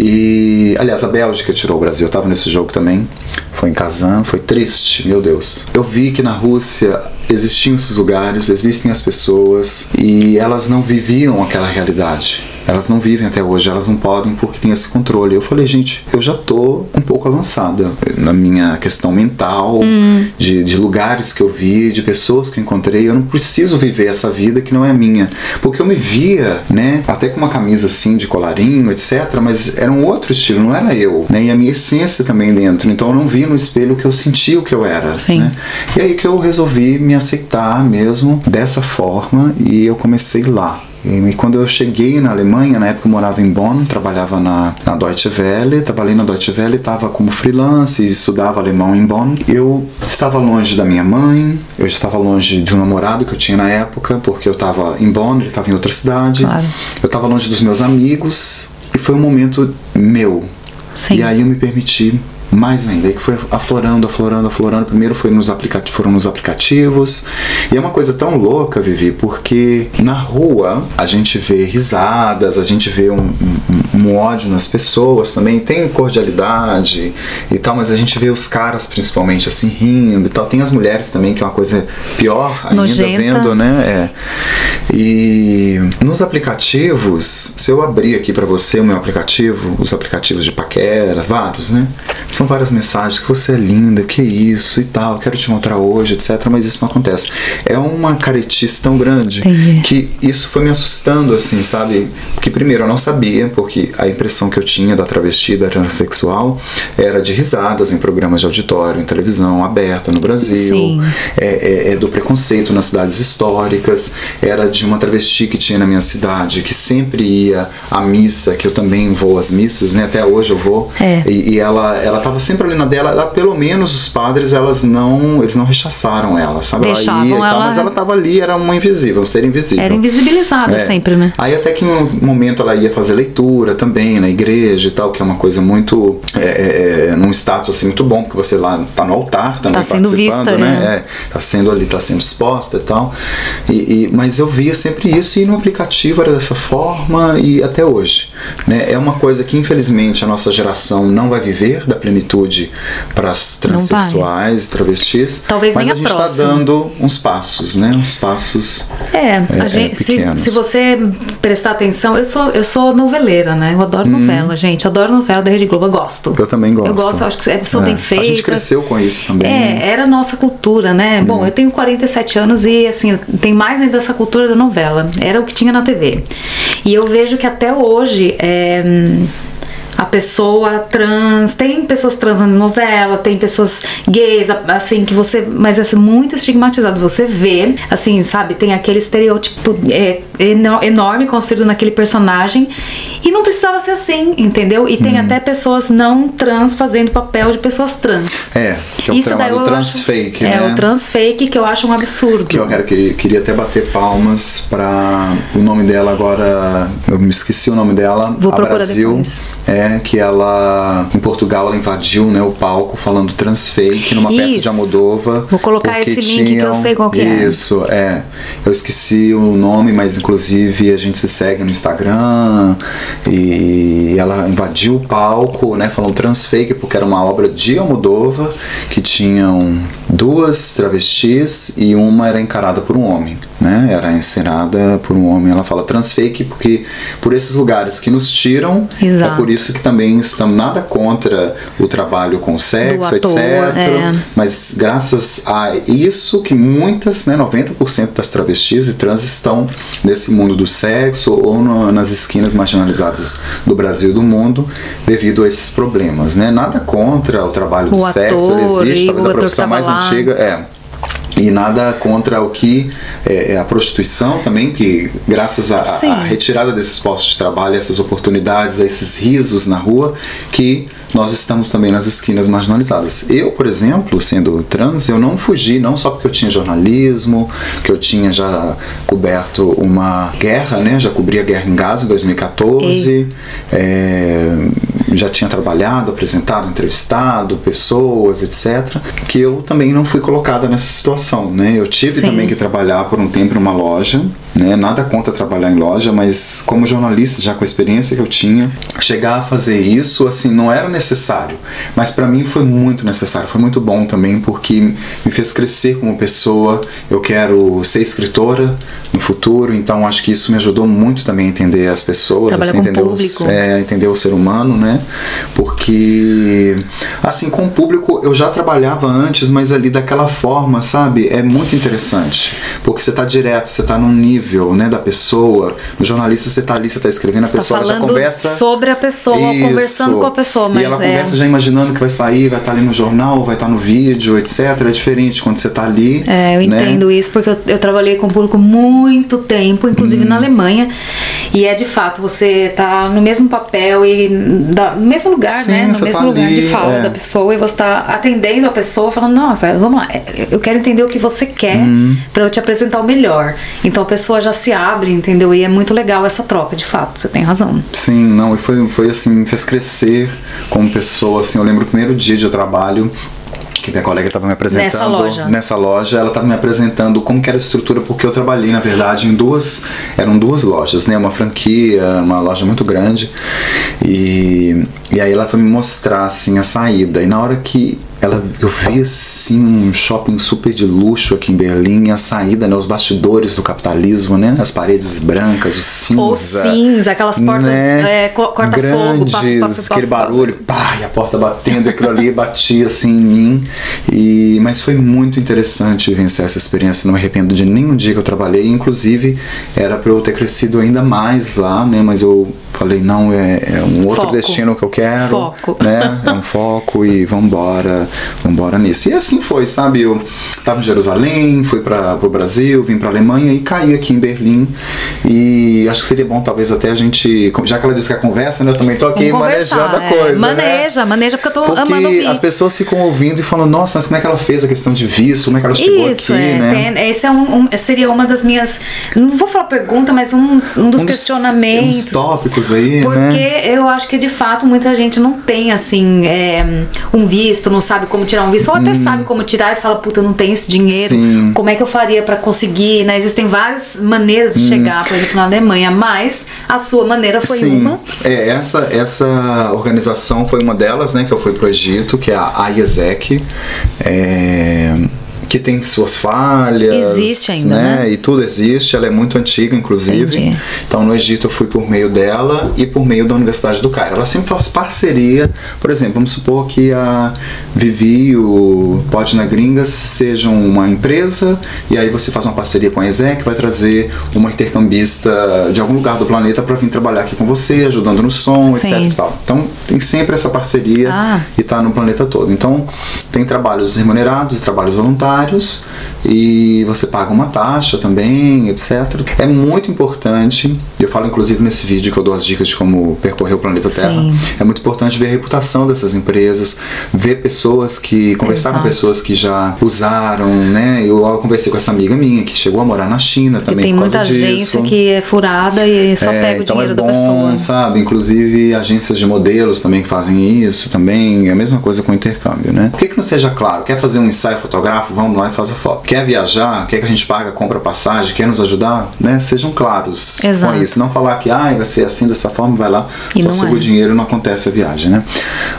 E, aliás, a Bélgica tirou o Brasil, eu tava nesse jogo também. Foi em Kazan, foi triste, meu Deus. Eu vi que na Rússia existiam esses lugares, existem as pessoas e elas não viviam aquela realidade. Elas não vivem até hoje, elas não podem porque tem esse controle. Eu falei, gente, eu já tô um pouco avançada na minha questão mental, hum. de, de lugares que eu vi, de pessoas que eu encontrei. Eu não preciso viver essa vida que não é minha. Porque eu me via, né, até com uma camisa assim de colarinho, etc. Mas era um outro estilo, não era eu, né? E a minha essência também dentro. Então eu não via no espelho o que eu sentia o que eu era. Sim. Né? E aí que eu resolvi me aceitar mesmo dessa forma e eu comecei lá. E quando eu cheguei na Alemanha, na época eu morava em Bonn, trabalhava na, na Deutsche Welle, trabalhei na Deutsche Welle, estava como freelance estudava alemão em Bonn. Eu estava longe da minha mãe, eu estava longe de um namorado que eu tinha na época, porque eu estava em Bonn, ele estava em outra cidade. Claro. Eu estava longe dos meus amigos e foi um momento meu. Sim. E aí eu me permiti mais ainda, aí que foi aflorando, aflorando, aflorando. Primeiro foi nos aplicativos, foram nos aplicativos. E é uma coisa tão louca, Vivi, porque na rua a gente vê risadas, a gente vê um, um, um ódio nas pessoas também, tem cordialidade e tal, mas a gente vê os caras principalmente assim rindo e tal. Tem as mulheres também, que é uma coisa pior ainda Nojenta. vendo, né? É. E nos aplicativos, se eu abrir aqui para você o meu aplicativo, os aplicativos de paquera, vários, né? São várias mensagens que você é linda, que isso e tal, quero te encontrar hoje, etc. Mas isso não acontece. É uma caretice tão grande Entendi. que isso foi me assustando, assim, sabe? Porque primeiro eu não sabia, porque a impressão que eu tinha da travesti, da transexual, era de risadas em programas de auditório, em televisão aberta no Brasil, é, é- é do preconceito nas cidades históricas, era de uma travesti que tinha na minha cidade, que sempre ia à missa, que eu também vou às missas, né? Até hoje eu vou. É. E, e ela, ela tava sempre ali na dela, ela, pelo menos os padres, elas não, eles não rechaçaram ela, sabe? Deixavam ela ia e tal, mas ela tava ali, era uma invisível, um ser invisível. Era invisibilizada É. sempre, né? Aí até que em um momento ela ia fazer leitura também na igreja e tal, que é uma coisa muito. É, é, é, num status assim muito bom, porque você lá tá no altar também Tá sendo participando, vista, né? né? É, tá sendo ali, tá sendo exposta e tal. E, e- mas eu via sempre isso e no aplicativo era dessa forma e até hoje. Né? É uma coisa que infelizmente a nossa geração não vai viver da plenitude para as transexuais e travestis. Talvez mas nem a a gente está dando uns passos, né? Uns passos. É, É, a é, gente, se, pequenos. se você prestar atenção, eu sou, eu sou noveleira, né? Eu adoro novela, gente. Adoro novela da Rede Globo, eu gosto. Uhum. Eu também gosto. Eu gosto, acho que é- são bem A feitas. gente cresceu com isso também. É, era a nossa cultura, né? Bom, eu tenho 47 anos e, assim, tem mais ainda essa cultura da novela. Era o que tinha na TV. E eu vejo que até hoje. É, a pessoa trans, tem pessoas trans na novela, tem pessoas gays, assim, que você. Mas é assim, muito estigmatizado. Você vê, assim, sabe, tem aquele estereótipo é, eno- enorme construído naquele personagem. E não precisava ser assim, entendeu? E tem até pessoas não trans fazendo papel de pessoas trans. É, que é o Isso daí eu trans acho- fake, É, né? o trans fake que eu acho um absurdo. Que eu quero que queria até bater palmas pra o nome dela agora. Eu me esqueci o nome dela. Vou a procurar Brasil. depois. É, que ela. Em Portugal ela invadiu né, o palco falando trans fake numa peça de Isso. Almodova. Vou colocar esse link que eu sei qual que é. Isso, é. Eu esqueci o nome, mas inclusive a gente se segue no Instagram. E ela invadiu o palco, né? Falando trans fake, porque era uma obra de Almodova que tinham duas travestis e uma era encarada por um homem, né? Era encenada por um homem. Ela fala trans fake porque por esses lugares que nos tiram, Exato. é por isso que também estamos nada contra o trabalho com sexo, ator, etc. é. Mas graças a isso que muitas, né, 90% das travestis e trans estão nesse mundo do sexo ou no- nas esquinas marginalizadas do Brasil e do mundo devido a esses problemas, né? Nada contra o trabalho do O sexo, ele ator existe, talvez o a ator profissão mais antiga é e nada contra o que é, é a prostituição também, que graças à retirada desses postos de trabalho, essas oportunidades, a esses risos na rua, que nós estamos também nas esquinas marginalizadas. Eu, por exemplo, sendo trans, eu não fugi, não só porque eu tinha jornalismo, que eu tinha já coberto uma guerra, né? Já cobri a guerra em Gaza em 2014, é, já tinha trabalhado, apresentado, entrevistado pessoas, etc. Que eu também não fui colocada nessa situação, né? Eu tive Sim. também que trabalhar por um tempo numa loja, né? Nada contra trabalhar em loja, mas como jornalista, já com a experiência que eu tinha, chegar a fazer isso, assim, não era necessário. Mas para mim foi muito necessário, foi muito bom também, porque me fez crescer como pessoa. Eu quero ser escritora no futuro, então acho que isso me ajudou muito também a entender as pessoas, Trabalhar assim, entender, os, é, entender o ser humano, né? Porque, assim, com o público eu já trabalhava antes, mas ali daquela forma, sabe? É muito interessante, porque você tá direto, você tá num nível, né, da pessoa. No jornalista você tá ali, você tá escrevendo, a Você tá pessoa já falando conversa sobre a pessoa, Isso. conversando com a pessoa, mas e ela é. conversa já imaginando que vai sair, vai estar ali no jornal, vai estar no vídeo, etc. É diferente quando você tá ali. É, eu né? entendo isso porque eu, eu trabalhei com público muito tempo, inclusive Hum. na Alemanha. E é de fato, você tá no mesmo papel e da- no mesmo lugar, Sim, né? No você mesmo tá lugar de ali, fala é. da pessoa e você tá atendendo a pessoa falando, nossa, vamos lá, é, eu quero entender o que você quer Hum. pra eu te apresentar o melhor. Então a pessoa já se abre, entendeu? E é muito legal essa troca, de fato, você tem razão. Sim, não, e foi, foi assim, me fez crescer como pessoa, assim, eu lembro o primeiro dia de trabalho que minha colega estava me apresentando Nessa loja. nessa loja, ela estava me apresentando como que era a estrutura, porque eu trabalhei, na verdade, em duas, eram duas lojas, né, uma franquia, uma loja muito grande, e, e aí ela foi me mostrar, assim, a saída, e na hora que ela, eu vi assim um shopping super de luxo aqui em Berlim, a saída, né, os bastidores do capitalismo, né, as paredes brancas, o cinza, Ou cinza, aquelas portas né? é, co- corta-fogo, grandes, paf, aquele barulho, pá, e a porta batendo, e aquilo ali batia assim em mim. E, mas foi muito interessante vencer essa experiência, não me arrependo de nenhum dia que eu trabalhei, inclusive era para eu ter crescido ainda mais lá, né? Mas eu falei, não, é, é um outro Foco. destino que eu quero, Foco. né? É um foco e vambora, vambora nisso. E assim foi, sabe? Eu tava em Jerusalém, fui para o Brasil, vim para Alemanha e caí aqui em Berlim. E acho que seria bom talvez até a gente, já que ela disse que é conversa, né? Eu também tô aqui Vamos manejando a é. coisa, né? Maneja, maneja, porque eu tô amando Porque ouvir. as pessoas ficam ouvindo e falam, nossa, mas como é que ela fez a questão de visto, como é que ela chegou Isso, aqui, é. né? tem- esse é um, um- seria uma das minhas. Não vou falar pergunta, mas um, um dos Um dos- questionamentos. Uns tópicos aí, Porque né? eu acho que de fato muita gente não tem assim é, um visto, não sabe como tirar um visto, ou até sabe como tirar e fala, puta, eu não tenho esse dinheiro, Hum. Sim. como é que eu faria pra conseguir? Né? Existem várias maneiras Hum. de chegar, por exemplo, na Alemanha, mas a sua maneira foi Sim, uma. é, essa, essa organização foi uma delas, né, que eu fui pro Egito, que é a IESEC, é, que tem suas falhas. Existe ainda, né? E tudo existe, ela é muito antiga, inclusive. Entendi. Então no Egito eu fui por meio dela e por meio da Universidade do Cairo. Ela sempre faz parceria, por exemplo, vamos supor que a Vivi e o Pod na Gringas sejam uma empresa e aí você faz uma parceria com a ESEC, vai trazer uma intercambista de algum lugar do planeta para vir trabalhar aqui com você, ajudando no som, Sim. etc. tal. Então tem sempre essa parceria Ah. e tá no planeta todo. Então tem trabalhos remunerados e trabalhos voluntários usuários e você paga uma taxa também, etc. É muito importante, eu falo inclusive nesse vídeo que eu dou as dicas de como percorrer o planeta Terra. Sim. É muito importante ver a reputação dessas empresas, ver pessoas que conversar com Exato. pessoas que já usaram, né? Eu conversei com essa amiga minha que chegou a morar na China também tem por muita agência disso. que é furada e só É, pega o então dinheiro é da bom, pessoa. sabe? Inclusive agências de modelos também que fazem isso também. É a mesma coisa com intercâmbio, né? Por que, que não seja claro? Quer fazer um ensaio fotográfico? Vamos lá e faz a foto. Quer viajar? Quer que a gente paga, compra passagem? Quer nos ajudar? Né? Sejam claros Exato. com isso. Não falar que ah, vai ser assim, dessa forma, vai lá, E só suga é. o dinheiro não acontece a viagem, né?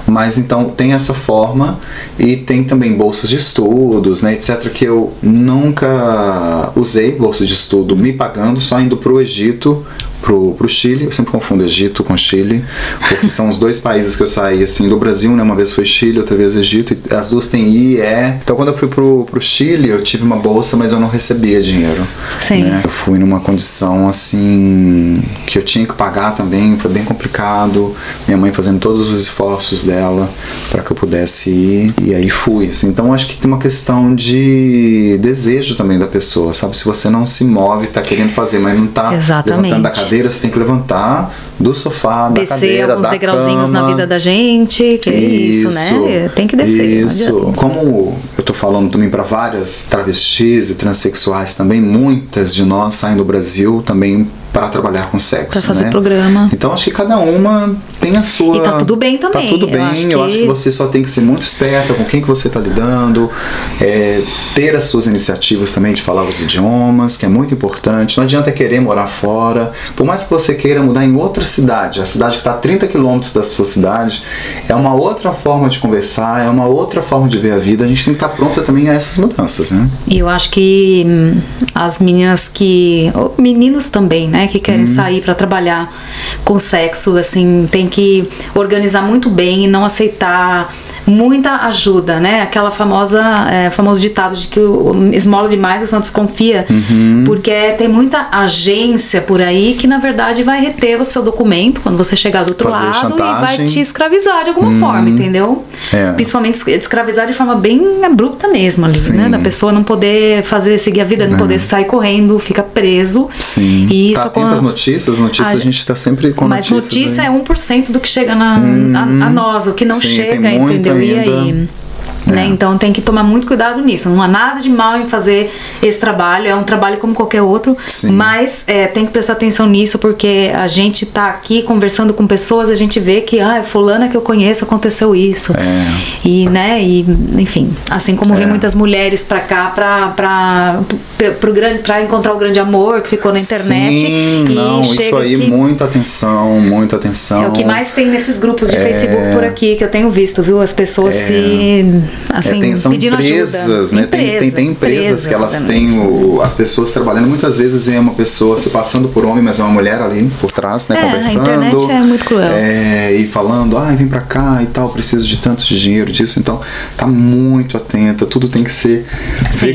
Mas então tem essa forma e tem também bolsas de estudos, né, etc. Que eu nunca usei bolsa de estudo me pagando, só indo pro Egito, pro, pro Chile. Eu sempre confundo Egito com Chile, porque são os dois países que eu saí assim do Brasil, né? Uma vez foi Chile, outra vez Egito. As duas têm I e E. Então quando eu fui pro, pro Chile, eu tive uma bolsa, mas eu não recebia dinheiro. Sim. né? Eu fui numa condição assim que eu tinha que pagar também, foi bem complicado. Minha mãe fazendo todos os esforços dela para que eu pudesse ir e aí fui. assim. Então acho que tem uma questão de desejo também da pessoa, sabe? Se você não se move, tá querendo fazer, mas não tá Exatamente. levantando da cadeira, você tem que levantar do sofá, da Descer cadeira, alguns da degrauzinhos na cama. vida da gente, que é isso, né? Tem que descer. Isso. Como eu tô falando também para várias travestis e transexuais também, muitas de nós saem do Brasil também para trabalhar com sexo, Pra fazer né? programa. Então acho que cada uma tem a sua. E tá tudo bem também. Tá tudo bem. Eu Eu acho acho, que- que... você só tem que ser muito esperta com quem que você tá lidando, é, ter as suas iniciativas também de falar os idiomas, que é muito importante. Não adianta querer morar fora. Por mais que você queira mudar em outra cidade, a cidade que está a 30 quilômetros da sua cidade, é uma outra forma de conversar, é uma outra forma de ver a vida. A gente tem que estar pronta também a essas mudanças, né? E eu acho que hum, as meninas que. meninos também, né? Que Uhum. querem sair pra trabalhar com sexo, assim, tem que organizar muito bem e não aceitar muita ajuda, né? Aquela famosa, é, famoso ditado de que o esmola demais o santo desconfia, Uhum. porque tem muita agência por aí que na verdade vai reter o seu documento quando você chegar do outro Fazer lado e chantagem. vai te escravizar de alguma forma, entendeu? É. Principalmente es- escravizar de forma bem abrupta mesmo ali, Sim. né? Da pessoa não poder fazer, seguir a vida, não poder sair correndo, fica preso. Sim. E tá isso atento às notícias, as notícias A- a, gente está sempre com Mas notícias. notícia aí. é 1% do que chega na, a, a nós, o que não Sim, chega, entendeu? E ainda. Né? É. Então tem que tomar muito cuidado nisso. Não há nada de mal em fazer esse trabalho, é um trabalho como qualquer outro, Sim. mas é, tem que prestar atenção nisso porque a gente tá aqui conversando com pessoas, a gente vê que, ah, fulana que eu conheço aconteceu isso. É. E, né, e, enfim, assim como vem É. muitas mulheres pra cá grande, pra encontrar o grande amor que ficou na internet. Sim, e não, isso aí, aqui- muita atenção, muita atenção. é o que mais tem nesses grupos de Facebook por aqui que eu tenho visto, viu? As pessoas É. se assim, É, tem, são empresas, ajuda. né? tem, tem, tem empresas empresa que elas têm o, as pessoas trabalhando. Muitas vezes é uma pessoa se passando por homem, mas é uma mulher ali por trás, né? É, a conversando. internet é muito cruel. é, e falando, ah, vem pra cá e tal, preciso de tanto de dinheiro disso. Então, tá muito atenta, tudo tem que ser.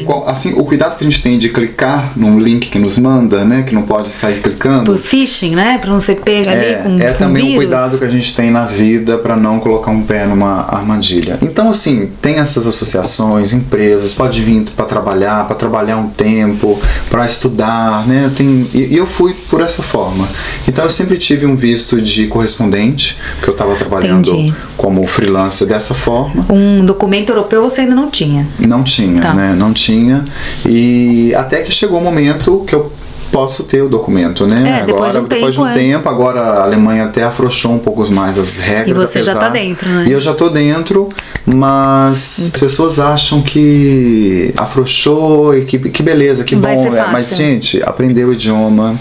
qual- assim, o cuidado que a gente tem de clicar num link que nos manda, né? Que não pode sair clicando. Por phishing, né? Pra não ser pega ali É, com é com também um vírus. cuidado que a gente tem na vida para não colocar um pé numa armadilha. Então, assim, tem essas associações, empresas, pode vir para trabalhar, para trabalhar um tempo, para estudar, né? Tem, e, e eu fui por essa forma. Então, eu sempre tive um visto de correspondente, que eu estava trabalhando Entendi. como freelancer dessa forma. Um documento europeu você ainda não tinha. Não tinha, Tá. né? Não tinha. E até que chegou o momento que eu posso ter o documento, né? É, depois agora, de um depois de um tempo, é. tempo, agora a Alemanha até afrouxou um pouco mais as regras. E você já apesar- tá dentro, né? E eu já tô dentro, mas as pessoas acham que afrouxou e que, que beleza, que Vai bom. é, mas, gente, aprender o idioma,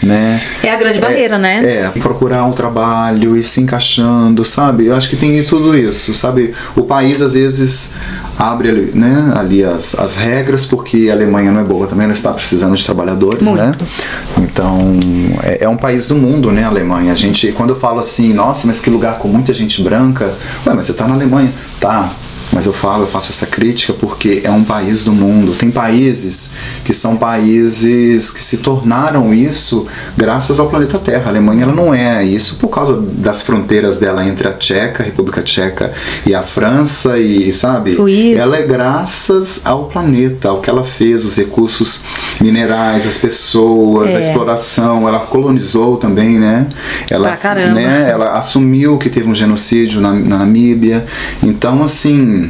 né? É a grande barreira, né? É, procurar um trabalho e se encaixando, sabe? Eu acho que tem tudo isso, sabe? O país às vezes abre ali, né, ali as, as regras, porque a Alemanha não é boa também, ela está precisando de trabalhadores, Muito. né? Então, é, é um país do mundo, né, a Alemanha. A gente, quando eu falo assim, nossa, mas que lugar com muita gente branca, ué, mas você tá na Alemanha. Tá, mas eu falo, eu faço essa crítica porque é um país do mundo. Tem países que são países que se tornaram isso graças ao planeta Terra. A Alemanha ela não é isso por causa das fronteiras dela entre a Tcheca, a República Tcheca e a França e, sabe? Suíça. Ela é graças ao planeta, ao que ela fez, os recursos minerais, as pessoas, É. a exploração. Ela colonizou também, né? Ela, né? Ela assumiu que teve um genocídio na, na Namíbia. Então, assim,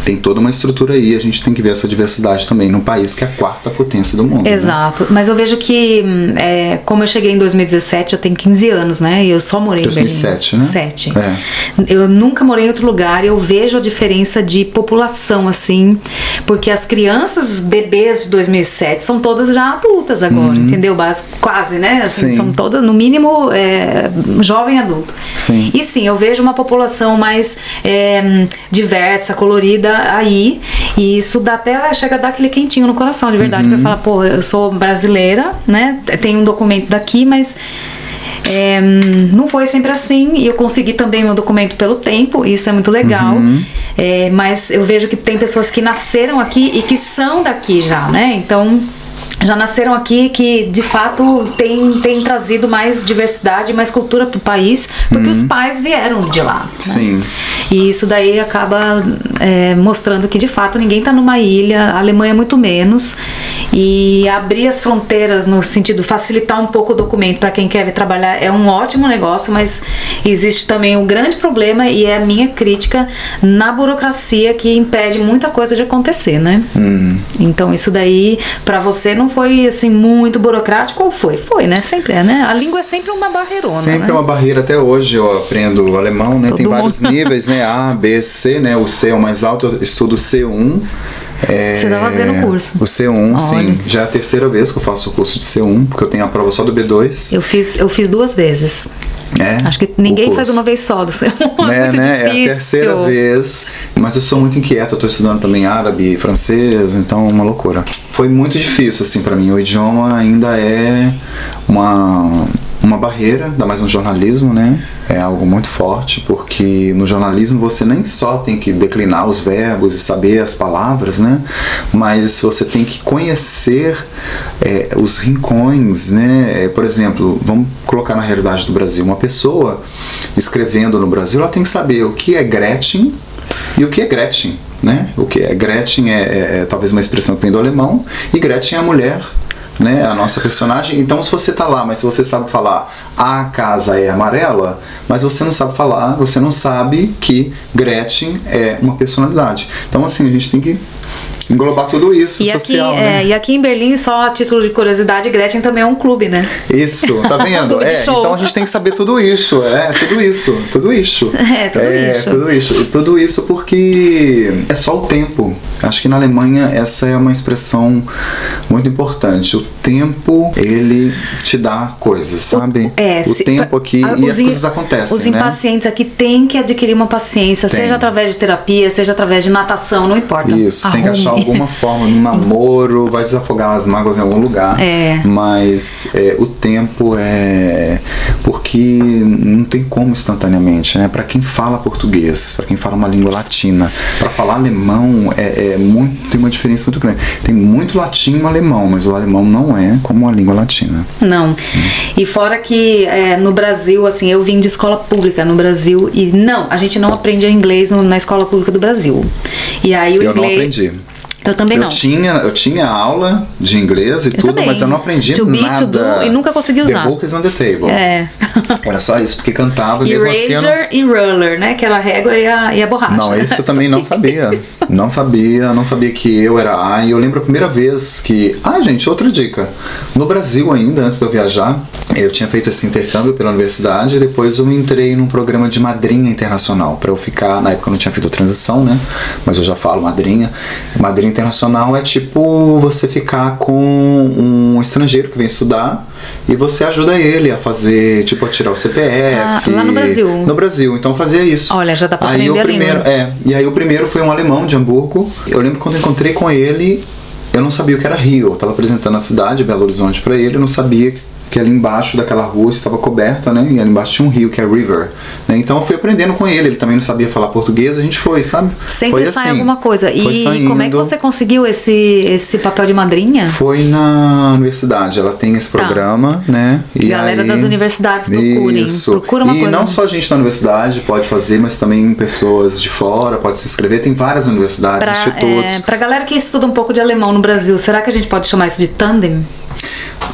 tem toda uma estrutura aí. A gente tem que ver essa diversidade também num país que é a quarta potência do mundo. né? Exato. Mas eu vejo que, hum, é, como eu cheguei em 2017, eu tenho 15 anos, né? E eu só morei 2007, em né? Berlim. Sete. É. Eu nunca morei em outro lugar e eu vejo a diferença de população, assim. Porque as crianças bebês de 2007 são todas já adultas agora, entendeu? Bas- Quase, né? Assim, Uhum. Sim. são todas, no mínimo, é, jovem adulto. Sim. E sim, eu vejo uma população mais é, diversa, colorida aí. E isso dá até chega a dar aquele quentinho no coração, de verdade, Uhum. pra falar, pô, eu sou brasileira, né? Tenho um documento daqui, mas. é, não foi sempre assim e eu consegui também meu documento pelo tempo, isso é muito legal. Uhum. É, mas eu vejo que tem pessoas que nasceram aqui e que são daqui já, né? Então já nasceram aqui que de fato tem, tem trazido mais diversidade, mais cultura pro país, porque os pais vieram de lá. né? Uhum. Sim. E isso daí acaba é, mostrando que de fato ninguém tá numa ilha, a Alemanha muito menos. E abrir as fronteiras no sentido facilitar um pouco o documento para quem quer vir trabalhar é um ótimo negócio, mas existe também um grande problema e é a minha crítica na burocracia que impede muita coisa de acontecer, né? Hum. Então isso daí para você não foi assim muito burocrático ou foi? Foi, né? Sempre é, né? A língua é sempre uma barreirona, Sempre né? é uma barreira até hoje. Eu aprendo alemão, né? Todo Tem mundo. vários níveis, né? A, B, C, né? O C é o mais alto. Eu estudo C1. É, Você tá fazendo o curso? O C1, Olha. sim. Já é a terceira vez que eu faço o curso de C1, porque eu tenho a prova só do B2. Eu fiz, eu fiz duas vezes. É, Acho que ninguém faz uma vez só do seu. né, é muito né? É a difícil. terceira vez. Mas eu sou muito inquieto, eu tô estudando também árabe, francês, então é uma loucura. Foi muito difícil, assim, para mim. O idioma ainda é uma, uma barreira, ainda mais no jornalismo, né? É algo muito forte, porque no jornalismo você nem só tem que declinar os verbos e saber as palavras, né? Mas você tem que conhecer é, os rincões, né? É, Por exemplo, vamos colocar na realidade do Brasil. Uma pessoa escrevendo no Brasil, ela tem que saber o que é Gretchen e o que é Gretchen, né? O que é Gretchen é, é- é talvez uma expressão que vem do alemão e Gretchen é a mulher, né? A nossa personagem. Então, se você tá lá, mas se você sabe falar a casa é amarela, mas você não sabe falar, você não sabe que Gretchen é uma personalidade. Então, assim, a gente tem que englobar tudo isso E aqui, social, é, né? e aqui em Berlim, só a título de curiosidade, Gretchen também é um clube, né? Isso, tá vendo? É, então a gente tem que saber tudo isso, é, tudo isso, tudo isso. É, tudo isso. tudo isso. Tudo isso porque é só o tempo. Acho que na Alemanha essa é uma expressão muito importante. O tempo, ele te dá coisas, sabe? É, o se- tempo aqui a- e as in- coisas acontecem, Os né? impacientes aqui têm que adquirir uma paciência, Tem. seja através de terapia, seja através de natação, não importa. Isso, tem que achar alguma forma no namoro, vai desafogar as mágoas em algum lugar. É. Mas é, o tempo é. Porque não tem como instantaneamente, né? Pra quem fala português, pra quem fala uma língua latina, pra falar alemão é, é muito, tem uma diferença muito grande. Tem muito latim no alemão, mas o alemão não é como a língua latina. Não. E fora que é, no Brasil, assim, eu vim de escola pública no Brasil e não, a gente não aprende inglês no- na escola pública do Brasil. E aí o Eu não inglês. aprendi. Eu também eu não. Tinha, eu tinha aula de inglês e tudo, também. mas eu não aprendi To be, to nada. do, e nunca consegui usar. The book is on the table. É. Era só isso, porque cantava e mesmo assim eu não... Eraser e roller, né? Que era a régua e a, e a borracha. Não, esse eu também não sabia. Não sabia, não sabia que eu era A. E eu lembro a primeira vez que. Ah, gente, outra dica. No Brasil ainda, antes de eu viajar, eu tinha feito esse intercâmbio pela universidade e depois eu entrei num programa de madrinha internacional. Pra eu ficar. Na época eu não tinha feito a transição, né? Mas eu já falo madrinha. Madrinha internacional é tipo você ficar com um estrangeiro que vem estudar e você ajuda ele a fazer, tipo, a tirar o CPF. Ah, lá no Brasil. No Brasil, então fazia isso. Olha, já dá pra Aí aprender o primeiro, é, e aí o primeiro foi um alemão de Hamburgo. Eu lembro quando eu encontrei com ele, eu não sabia o que era Rio. Eu tava apresentando a cidade, Belo Horizonte, pra ele, eu não sabia que ali embaixo daquela rua estava coberta, né? E ali embaixo tinha um rio, que é River. né? Então eu fui aprendendo com ele, ele também não sabia falar português, a gente foi, sabe? Sempre foi sai assim, alguma coisa. foi E saindo. como é que você conseguiu esse, esse papel de madrinha? Foi na universidade, ela tem esse Tá. programa, né? E Galera aí- das universidades procurem. Isso. Procura uma e coisa. não só gente da universidade pode fazer, mas também pessoas de fora pode se inscrever. Tem várias universidades, Pra, institutos. é, pra galera que estuda um pouco de alemão no Brasil, será que a gente pode chamar isso de tandem?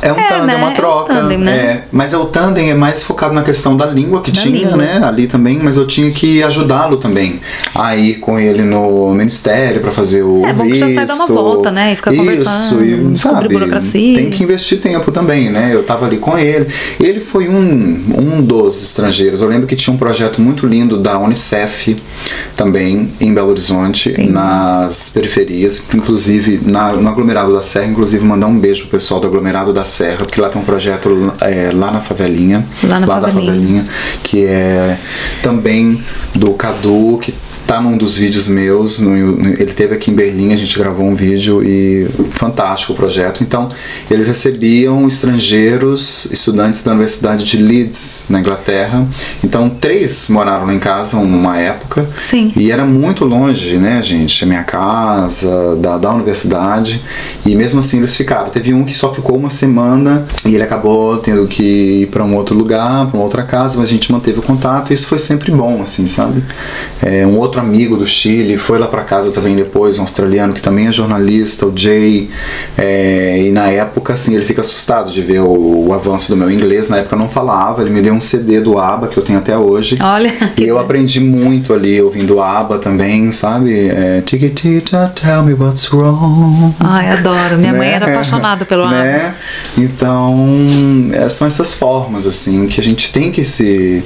É um É, tandem, né? é uma É um troca. tandem, né? é. mas é o tandem é mais focado na questão da língua que Da tinha, língua. né? Ali também, mas eu tinha que ajudá-lo também a ir com ele no ministério para fazer o É bom que visto. já sai dando uma volta, né? E fica Isso, conversando, e, descobrir sabe, burocracia. Tem que investir tempo também, né? Eu tava ali com ele. Ele foi um, um dos estrangeiros. Eu lembro que tinha um projeto muito lindo da Unicef também em Belo Horizonte, Entendi. nas periferias, inclusive na, no aglomerado da Serra, inclusive mandar um beijo pro pessoal do aglomerado da Serra, porque lá tem um projeto é, lá na favelinha, Lá na da favelinha. favelinha, que é também do Cadu, que tá num dos vídeos meus, no- no- ele teve aqui em Berlim, a gente gravou um vídeo e fantástico o projeto. Então, eles recebiam estrangeiros, estudantes da Universidade de Leeds, na Inglaterra. Então, três moraram lá em casa numa época. Sim. E era muito longe, né, gente? A minha casa, da, da universidade. E mesmo assim eles ficaram. Teve um que só ficou uma semana e ele acabou tendo que ir para um outro lugar, para uma outra casa, mas a gente manteve o contato e isso foi sempre bom, assim, sabe? É, um outro outro amigo do Chile, foi lá para casa também depois, um australiano que também é jornalista, o Jay. É, e na época, assim, ele fica assustado de ver o, o, avanço do meu inglês. Na época eu não falava, ele me deu um CD do ABBA que eu tenho até hoje. Olha. E eu aprendi muito ali ouvindo ABBA também, sabe? É, Tiki-tita, tell me what's wrong. Ai, adoro. Minha né? mãe era apaixonada pelo ABBA. Né? Então, é, são essas formas, assim, que a gente tem que se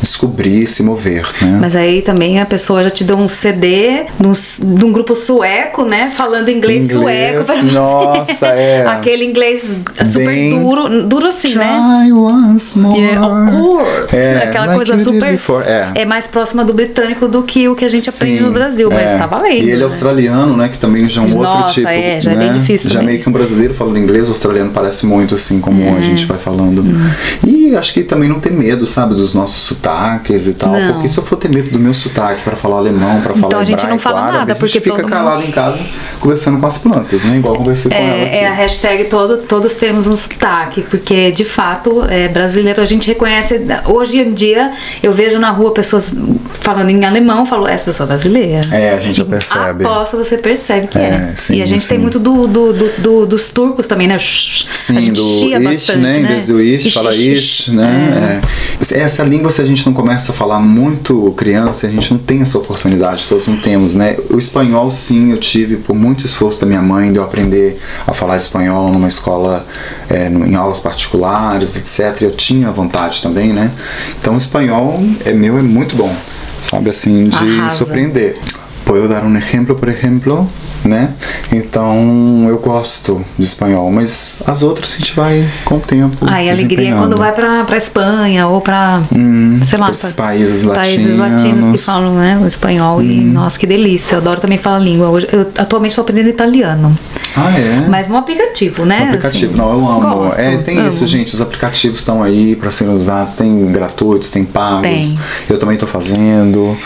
descobrir, se mover, né? Mas aí também a pessoa já te deu um CD de um grupo sueco, né? Falando inglês, inglês sueco pra Nossa, é. Aquele inglês super Bem, duro, duro assim, try né? once more. Yeah, of course. É, Aquela like coisa super. É. é. mais próxima do britânico do que o que a gente Sim, aprende no Brasil, mas é. tá valendo. E ele é né? australiano, né? Que também já é um Nossa, outro tipo. É, já né? é bem difícil. Já também. meio que um brasileiro falando inglês, o australiano parece muito assim, como a É. gente vai falando. Hum. E acho que também não ter medo, sabe, dos nossos sotaques e tal. Não. Porque se eu for ter medo do meu sotaque para falar alemão, para falar Então a gente não fala árabe, nada, a gente porque fica mundo- calado em casa conversando com as plantas, né? Igual conversei com ela aqui. É, é a hashtag todo, todos temos um sotaque, porque de fato é brasileiro, a gente reconhece. Hoje em dia eu vejo na rua pessoas falando em alemão, falo, essa pessoa é brasileira. É, a gente já percebe. Aposto você percebe que é. É, sim, e a gente sim. tem muito do, do, do- do- dos turcos também, né? Sim, do ish, bastante, né? Em né? vez do ish, fala ish. né? É. Essa língua, se a gente não começa a falar muito criança, a gente não tem essa oportunidade, todos não temos, né? O espanhol, sim, eu tive por muito esforço da minha mãe de eu aprender a falar espanhol numa escola, é, em aulas particulares, etc. Eu tinha vontade também, né? Então, o espanhol é meu, é muito bom, sabe? Assim, de Arrasa. surpreender. Puedo dar um exemplo, por exemplo, né? Então eu gosto de espanhol, mas as outras a gente vai com o tempo. Ai, a alegria é quando vai pra, pra Espanha ou pra, Hum, sei lá, pra países países latinos que latinos. falam né, o espanhol. E, Hum. nossa, que delícia. Eu adoro também falar língua. Hoje, eu atualmente estou aprendendo italiano. Ah, é? Mas no aplicativo, né? O aplicativo, assim, não, eu amo. gosto, é, tem amo. isso, gente. Os aplicativos estão aí para serem usados. Tem gratuitos, tem pagos. Tem. Eu também tô fazendo.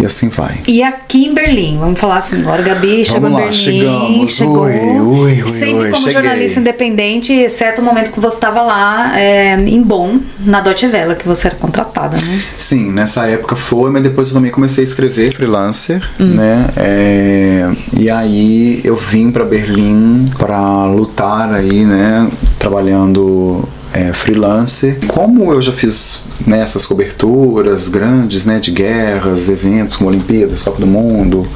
E assim vai. E aqui em Berlim, vamos falar assim, agora Gabi chegou Berlim, chegamos. chegou. Ui, ui, ui, sempre como cheguei. jornalista independente, exceto o momento que você estava lá é, em Bonn, na Deutsche Welle, que você era contratada, né? Sim, nessa época foi, mas depois eu também comecei a escrever freelancer, Hum. né? É, e aí eu vim para Berlim para lutar aí, né? Trabalhando é, freelancer. Como eu já fiz né, essas coberturas grandes, né? De guerras, eventos como Olimpíadas, Copa do Mundo,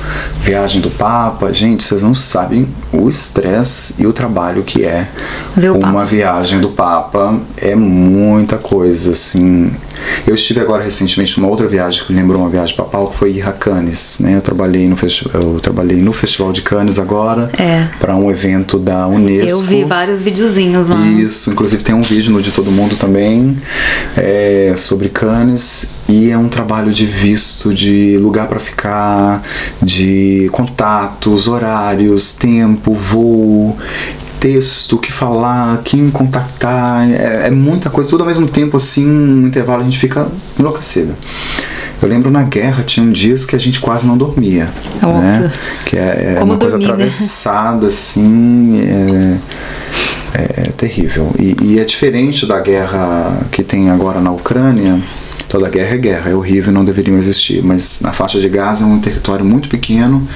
viagem do Papa, gente, vocês não sabem o estresse e o trabalho que é uma Papa. viagem do Papa é muita coisa, assim. Eu estive agora recentemente numa outra viagem que me lembrou uma viagem papal que foi ir a Cannes, né? Eu trabalhei no festival, eu trabalhei no Festival de Cannes agora É. para um evento da Unesco. Eu vi vários videozinhos lá. Isso, inclusive tem um vídeo no de todo mundo também é, sobre Cannes e é um trabalho de visto, de lugar para ficar, de contatos, horários, tempo, voo, texto, o que falar, quem contactar, é, é muita coisa, tudo ao mesmo tempo assim, no intervalo a gente fica enlouquecida. Eu lembro na guerra tinham dias que a gente quase não dormia, Óbvio. né? Que é, é uma coisa dormir, né? atravessada assim, é, é terrível. E, e é diferente da guerra que tem agora na Ucrânia. Toda guerra é guerra, é horrível não deveriam existir. Mas na faixa de Gaza é um território muito pequeno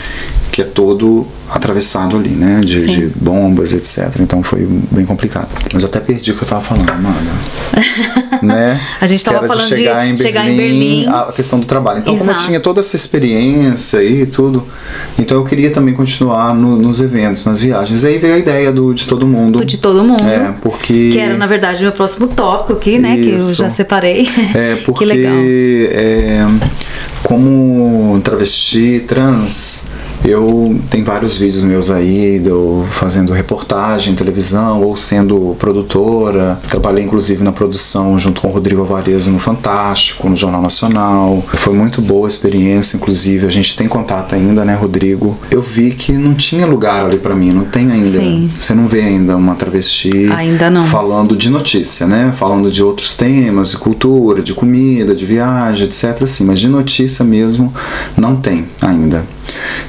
que é todo atravessado ali, né? De, de bombas, etc. Então foi bem complicado. Mas eu até perdi o que eu tava falando, Amanda. né? A gente tava falando de chegar em Berlim, chegar em Berlim. a questão do trabalho. Então, como eu Exato. tinha toda essa experiência e tudo, então eu queria também continuar no- nos eventos, nas viagens. Aí veio a ideia do de todo mundo. Do de todo mundo. É, porque. Que era, na verdade, meu próximo tópico aqui, né? Que eu Isso. já separei. É, porque que legal. é, como travesti trans, eu tenho vários vídeos meus aí, eu fazendo reportagem, televisão, ou sendo produtora. Trabalhei inclusive na produção junto com o Rodrigo Alvarez no Fantástico, no Jornal Nacional. Foi muito boa a experiência, inclusive. A gente tem contato ainda, né, Rodrigo? Eu vi que não tinha lugar ali pra mim, não tem ainda. Sim. Você não vê ainda uma travesti Ainda não. falando de notícia, né? Falando de outros temas, de cultura, de comida, de viagem, etc. Assim, mas de notícia mesmo não tem ainda.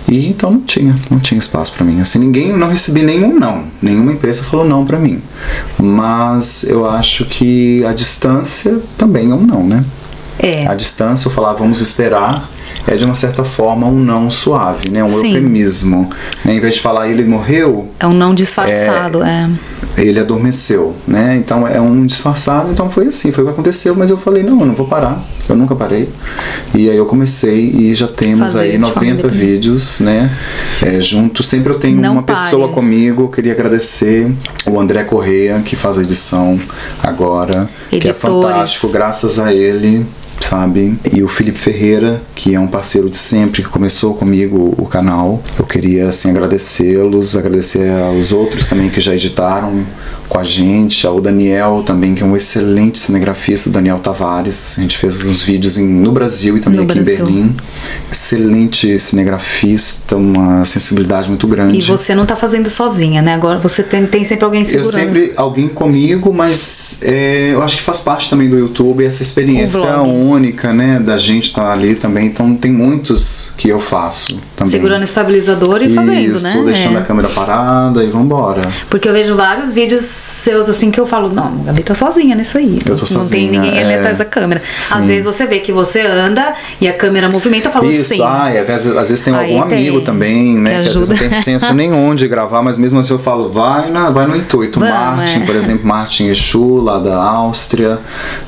E então não tinha, não tinha espaço pra mim. Assim, ninguém, não recebi nenhum não. Nenhuma empresa falou não pra mim. Mas eu acho que a distância também é um não, né? É. A distância eu falava, vamos esperar é de uma certa forma um não suave, né? Um Sim. eufemismo. Né? Em vez de falar ele morreu, É um não disfarçado, é. ele adormeceu, né? Então é um disfarçado, então foi assim, foi o que aconteceu, mas eu falei, não, eu não vou parar, eu nunca parei. E aí eu comecei e já temos Fazer aí de forma 90 independente. vídeos, né? É, junto, sempre eu tenho Não uma pare. pessoa comigo, eu queria agradecer o André Correia, que faz a edição agora, que é Editores. fantástico, graças a ele sabe? E o Felipe Ferreira, que é um parceiro de sempre, que começou comigo o canal. Eu queria, assim, agradecê-los, agradecer aos outros também que já editaram com a gente, ao Daniel também, que é um excelente cinegrafista, Daniel Tavares. A gente fez uns vídeos em- no Brasil e também No aqui Brasil. em Berlim. Excelente cinegrafista, uma sensibilidade muito grande. E você não tá fazendo sozinha, né? Agora você tem, tem sempre alguém Eu segurando. sempre, alguém comigo, mas é, eu acho que faz parte também do YouTube essa experiência Um única, né? Da gente estar ali também. Então tem muitos que eu faço também. Segurando o estabilizador e fazendo, Isso, né? deixando É. a câmera parada e vambora. Porque eu vejo vários vídeos seus assim que eu falo, não, a Gabi tá sozinha nisso aí. Eu tô Não tem sozinha, ninguém ali é. atrás da câmera. Sim. Às vezes você vê que você anda e a câmera movimenta, eu falo Isso, sim. ai, até às, vezes- às vezes tem Aí algum tem, amigo também, né? que Que, às vezes não tem senso nenhum de gravar, mas mesmo assim eu falo, vai, na, vai no intuito. Vamos, Martin, é. por exemplo, Martin Exu, lá da Áustria,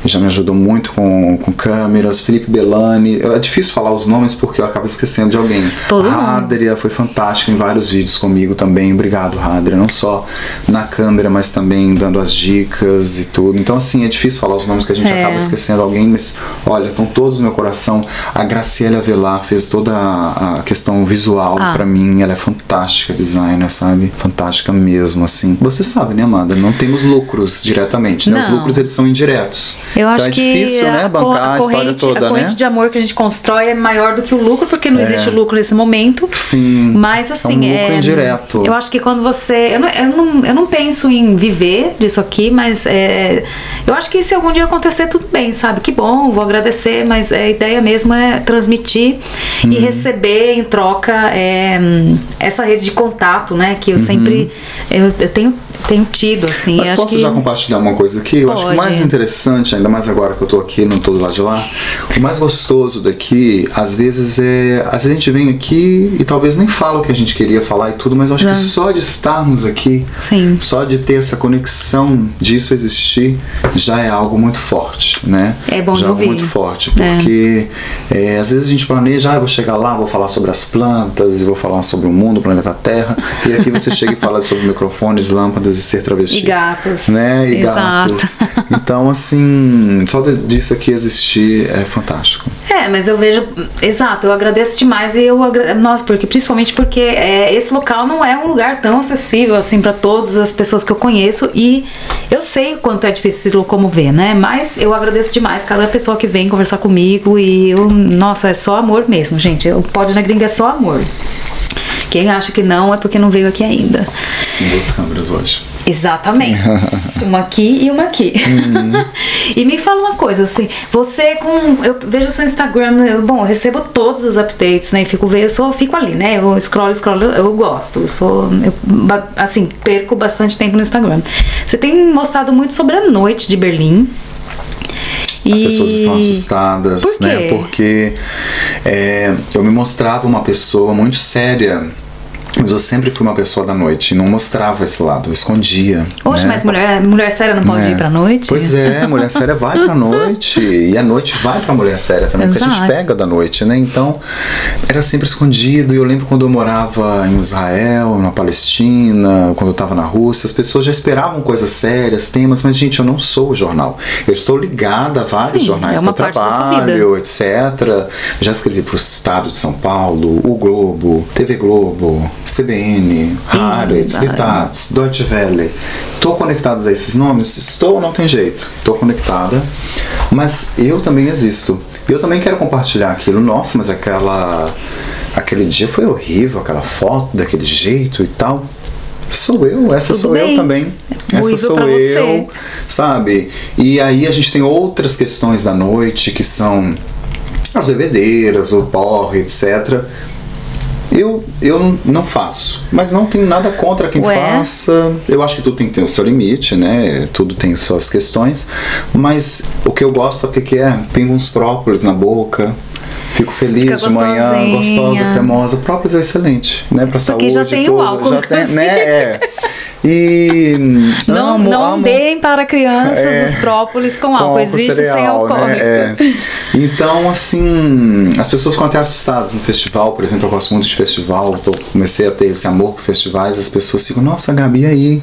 já me ajudou muito com, com câmeras. Felipe Bellani. É difícil falar os nomes porque eu acabo esquecendo de alguém. Todo. Hadria foi fantástico em vários vídeos comigo também. Obrigado, Hadria. Não só na câmera, mas também dando as dicas e tudo. Então, assim, é difícil falar os nomes que a gente É. acaba esquecendo alguém, mas olha, estão todos no meu coração. A Graciela Avelar fez toda a, questão visual Ah. pra mim. Ela é fantástica designer, sabe? Fantástica mesmo, assim. Você sabe, né, Amanda? Não temos lucros diretamente, né? Os Não. lucros eles são indiretos. Eu acho então é que difícil, né, a, co- bancar corrente, toda, a corrente né? de amor que a gente constrói é maior do que o lucro, porque não existe lucro nesse momento. Sim. Mas assim, é um lucro indireto. Eu acho que quando você. Eu não, eu não, eu não penso em viver disso aqui, mas é, eu acho que se algum dia acontecer, tudo bem, sabe? Que bom, vou agradecer, mas a ideia mesmo é transmitir e Uhum. receber em troca é, essa rede de contato, né? Que eu sempre. Eu, eu tenho, tenho tido, assim. Uhum. Mas posso que, já compartilhar uma coisa aqui? Eu acho que o Pode. mais interessante, ainda mais agora que eu tô aqui, não tô do lado de lá, o mais gostoso daqui, às vezes é. Às vezes a gente vem aqui e talvez nem fala o que a gente queria falar e tudo, mas eu acho que Não. só de estarmos aqui, Sim. só de ter essa conexão disso existir, já é algo muito forte, né? É bom de já é algo ouvir. muito forte, porque é, às vezes a gente planeja, ah, eu vou chegar lá, vou falar sobre as plantas, e vou falar sobre o mundo, o planeta Terra, e aqui você chega e fala sobre microfones, lâmpadas e ser travesti E gatos. né? E Exato. gatos. Então, assim, só de- disso aqui existir é fantástico. É, mas eu vejo, exato, eu agradeço demais e eu agra- nossa, porque principalmente porque é, esse local não é um lugar tão acessível assim para todas as pessoas que eu conheço e eu sei o quanto é difícil se locomover, né? Mas eu agradeço demais cada pessoa que vem conversar comigo e eu, nossa, é só amor mesmo, gente. O Pode na Gringa é só amor. Quem acha que não é porque não veio aqui ainda. Duas câmeras hoje. Exatamente. uma aqui e uma aqui. Uhum. e me fala uma coisa, assim, você com. Eu vejo o seu Instagram, eu, bom, eu recebo todos os updates, né? E fico vendo, eu só fico ali, né? Eu scrollo, scrollo, eu, eu gosto. Eu sou. Eu, assim, perco bastante tempo no Instagram. Você tem mostrado muito sobre a noite de Berlim. As E- pessoas estão assustadas, Por né? Porque é, eu me mostrava uma pessoa muito séria. Mas eu sempre fui uma pessoa da noite não mostrava esse lado, eu escondia. Oxe, né? mas mulher, mulher séria não pode É. ir pra noite? Pois é, mulher séria vai pra noite. E a noite vai pra mulher séria também, porque a gente Exato. pega da noite, né? Então, era sempre escondido. E eu lembro quando eu morava em Israel, na Palestina, quando eu tava na Rússia, as pessoas já esperavam coisas sérias, temas, mas, gente, eu não sou o jornal. Eu estou ligada a vários Sim, jornais é que eu trabalho, etc. Já escrevi pro Estado de São Paulo, o Globo, TV Globo, CBN, Haaretz, Ih, Ditats, Deutsche Welle. Estou conectada a esses nomes? Estou, não tem jeito. Estou conectada. Mas eu também existo. Eu também quero compartilhar aquilo. Nossa, mas aquela. Aquele dia foi horrível, aquela foto daquele jeito e tal. Sou eu, essa Tudo sou bem. eu também. É essa sou pra você. eu, sabe? E aí a gente tem outras questões da noite que são as bebedeiras, o porre, etc. Eu, eu não- faço, mas não tenho nada contra quem Ué? faça. Eu acho que tudo tem que ter o seu limite, né? Tudo tem suas questões. Mas o que eu gosto, sabe o que é? Pinga uns própolis na boca, Fico feliz Fica de manhã, gostosa, cremosa. Própolis é excelente, né? Pra saúde. já tem o tudo. álcool, Já tem, inclusive. né? É. E Não, amo, não amo. deem para crianças É. os própolis com com álcool. álcool Existe cereal, sem alcoólico. né? É. Então, assim, as pessoas ficam até assustadas no festival, por exemplo, eu gosto muito de festival, tô- comecei a ter esse amor por festivais, as pessoas ficam, nossa, Gabi, aí?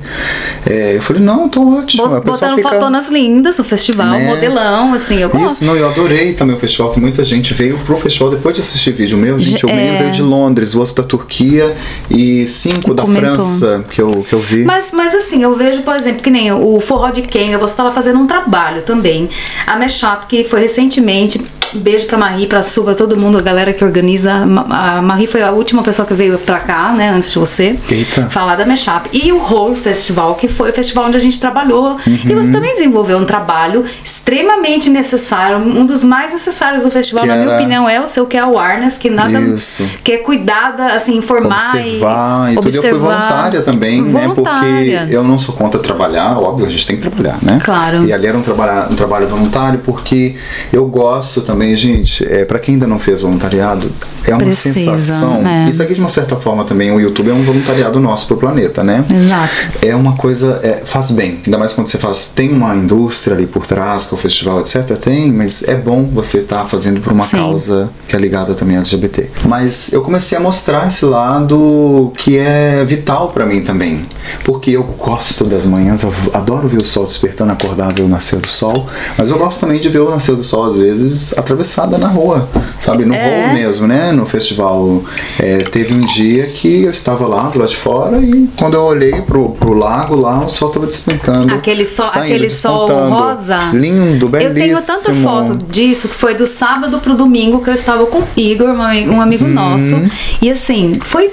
É, eu falei, não, tô ótimo. pessoa Botando fica... fotonas lindas no festival, Né? modelão, assim, eu gosto. Isso, não, eu adorei também o festival, que muita gente veio pro festival depois de assistir vídeo meu. Gente, o É. veio de Londres, o outro da Turquia e cinco da. França que eu, que eu vi. Mas, mas assim, eu vejo, por exemplo, que nem o Forró de Kenga, você estava fazendo um trabalho também. A Meshup, que foi recentemente, beijo pra Marie, pra Su, pra todo mundo, a galera que organiza. A Marie foi a última pessoa que veio pra cá, né, antes de você. Eita. Falar da Meshup. E o Whole Festival, que foi o festival onde a gente trabalhou. E Uhum. você também desenvolveu um trabalho extremamente necessário, um dos mais necessários do festival, Que na minha era- opinião, é o seu que é awareness, que nada. Isso. Que é cuidar, da, assim, informar observar e. e tudo. Eu fui observar. voluntária também, né? Voluntária. Porque eu não sou contra trabalhar, óbvio, a gente tem que trabalhar, né? Claro. E ali era um trabalho, um trabalho voluntário, porque eu gosto também, gente, é, para quem ainda não fez voluntariado, é uma Precisa, sensação. né? Isso aqui, de uma certa forma, também, o YouTube é um voluntariado nosso pro planeta, né? Exato. É uma coisa, é, faz bem. Ainda mais quando você faz. Tem uma indústria ali por trás, que é o festival, etc. Tem, mas é bom você estar fazendo por uma Sim. causa que é ligada também ao LGBT. Mas eu comecei a mostrar esse lado que é vital pra mim também. Porque eu gosto das manhãs, eu adoro ver o sol despertando, acordar, ver o nascer do sol. Mas eu gosto também de ver o nascer do sol, às vezes, atravessada na rua, sabe? No É. hall mesmo, né? No festival. É, teve um dia que eu estava lá do lado de fora e quando eu olhei pro, pro lago lá, o sol tava despencando. Aquele sol, saindo, aquele sol rosa. Lindo, belíssimo. Eu tenho tanta foto disso que foi do sábado pro domingo que eu estava com o Igor, um amigo, um amigo Uhum. nosso. E assim, foi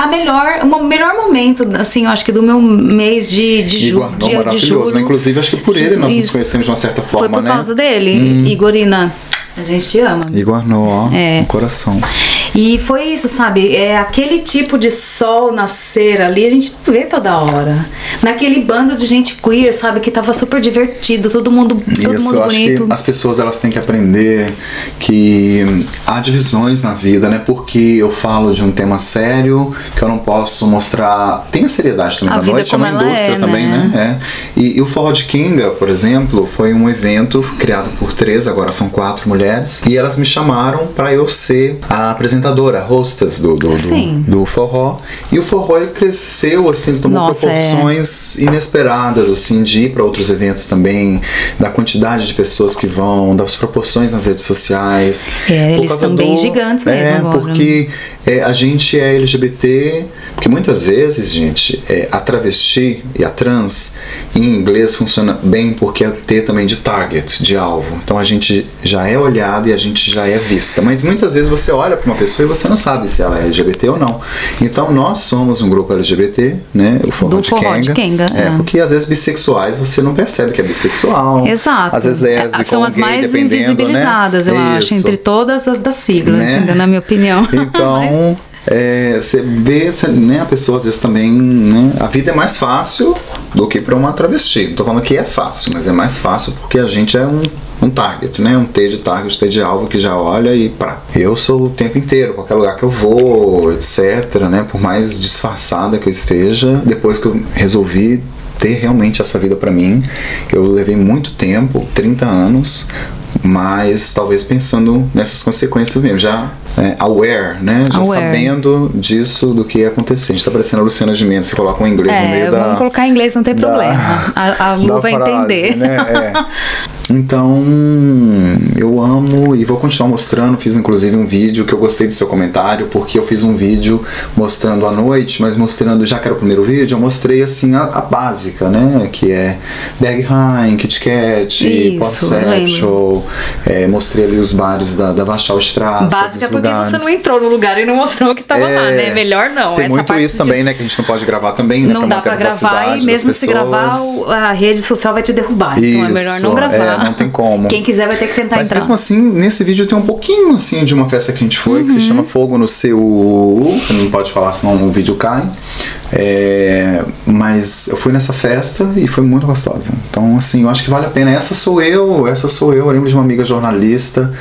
a melhor, o melhor momento, assim, eu acho que do meu mês de, de, ju, Igor Arnaud, de, maravilhoso, julho. né? Inclusive, acho que por ele nós nos Isso. conhecemos de uma certa forma, Foi por né? causa dele, Igorina. A gente te ama. Igor Arnaud, ó, É. coração. E foi isso, sabe? É aquele tipo de sol nascer ali, a gente vê toda hora. Naquele bando de gente queer, sabe? Que tava super divertido, todo mundo, todo Isso, mundo eu acho bonito. que as pessoas elas têm que aprender que há divisões na vida, né? Porque eu falo de um tema sério que eu não posso mostrar. Tem a seriedade também A da noite, é uma indústria é, também, né? né? É. E, e o Forró de Kinga, por exemplo, foi um evento criado por três, agora são quatro mulheres, e elas me chamaram para eu ser a apresentadora, a hostess do, do, do, do forró. E o forró ele cresceu, assim, ele tomou Nossa, é. proporções inesperadas, assim, de ir para outros eventos também, da quantidade de pessoas que vão, das proporções nas redes sociais. É, eles estão bem gigantes mesmo É, agora. porque é, a gente é LGBT, porque muitas vezes, gente, é, a travesti e a trans, em inglês funciona bem porque é T também de target, de alvo. Então a gente já é olhado e a gente já é vista. Mas muitas vezes você olha para uma pessoa e você não sabe se ela é LGBT ou não. Então nós somos um grupo LGBT, né? O forró de forró de Kenga. Kenga, É, é. porque às vezes bissexuais você não percebe que é bissexual. Exato. Às vezes lésbico São ou as gay, mais dependendo, invisibilizadas, né? eu acho, Isso. entre todas as da sigla, Né? entendeu? Na minha opinião. Então, é, você vê, cê, né, a pessoa às vezes também, né, a vida é mais fácil do que para uma travesti. Não tô falando que é fácil, mas é mais fácil porque a gente é um, um target, né? Um T de target, T de alvo que já olha e pá. Eu sou o tempo inteiro, qualquer lugar que eu vou, etc, né? Por mais disfarçada que eu esteja, depois que eu resolvi ter realmente essa vida pra mim, eu levei muito tempo, 30 anos, mas talvez pensando nessas consequências mesmo, já é, aware, né? Já Aware. sabendo disso do que ia acontecer. A gente tá parecendo a Luciana Gimenez, você coloca um inglês no É, meio da. vamos colocar inglês, não tem da- problema. A, a Lu vai frase, entender. né? É. Então, eu amo e vou continuar mostrando. Fiz inclusive um vídeo que eu gostei do seu comentário, porque eu fiz um vídeo mostrando à noite, mas mostrando, já que era o primeiro vídeo, eu mostrei assim a, a básica, né? Que é High, Kit Kat, Isso, Potsexual. É, mostrei ali os bares da, da Warschau Straße. Básica porque lugares. você não entrou no lugar e não mostrou que tava lá, né? Melhor não. Tem muito isso de- também, né? Que a gente não pode gravar também, né? Não dá manter pra gravar e mesmo se gravar, o- a rede social vai te derrubar. então é Isso, melhor não é, gravar. Não tem como. Quem quiser vai ter que tentar Mas entrar. mesmo assim, nesse vídeo tem um pouquinho assim de uma festa que a gente foi, que se Uhum. chama Fogo no CU. Não pode falar, senão o vídeo cai. É, mas eu fui nessa festa e foi muito gostosa. Então, assim, eu acho que vale a pena. Essa sou eu, essa sou eu. Eu lembro de uma amiga jornalista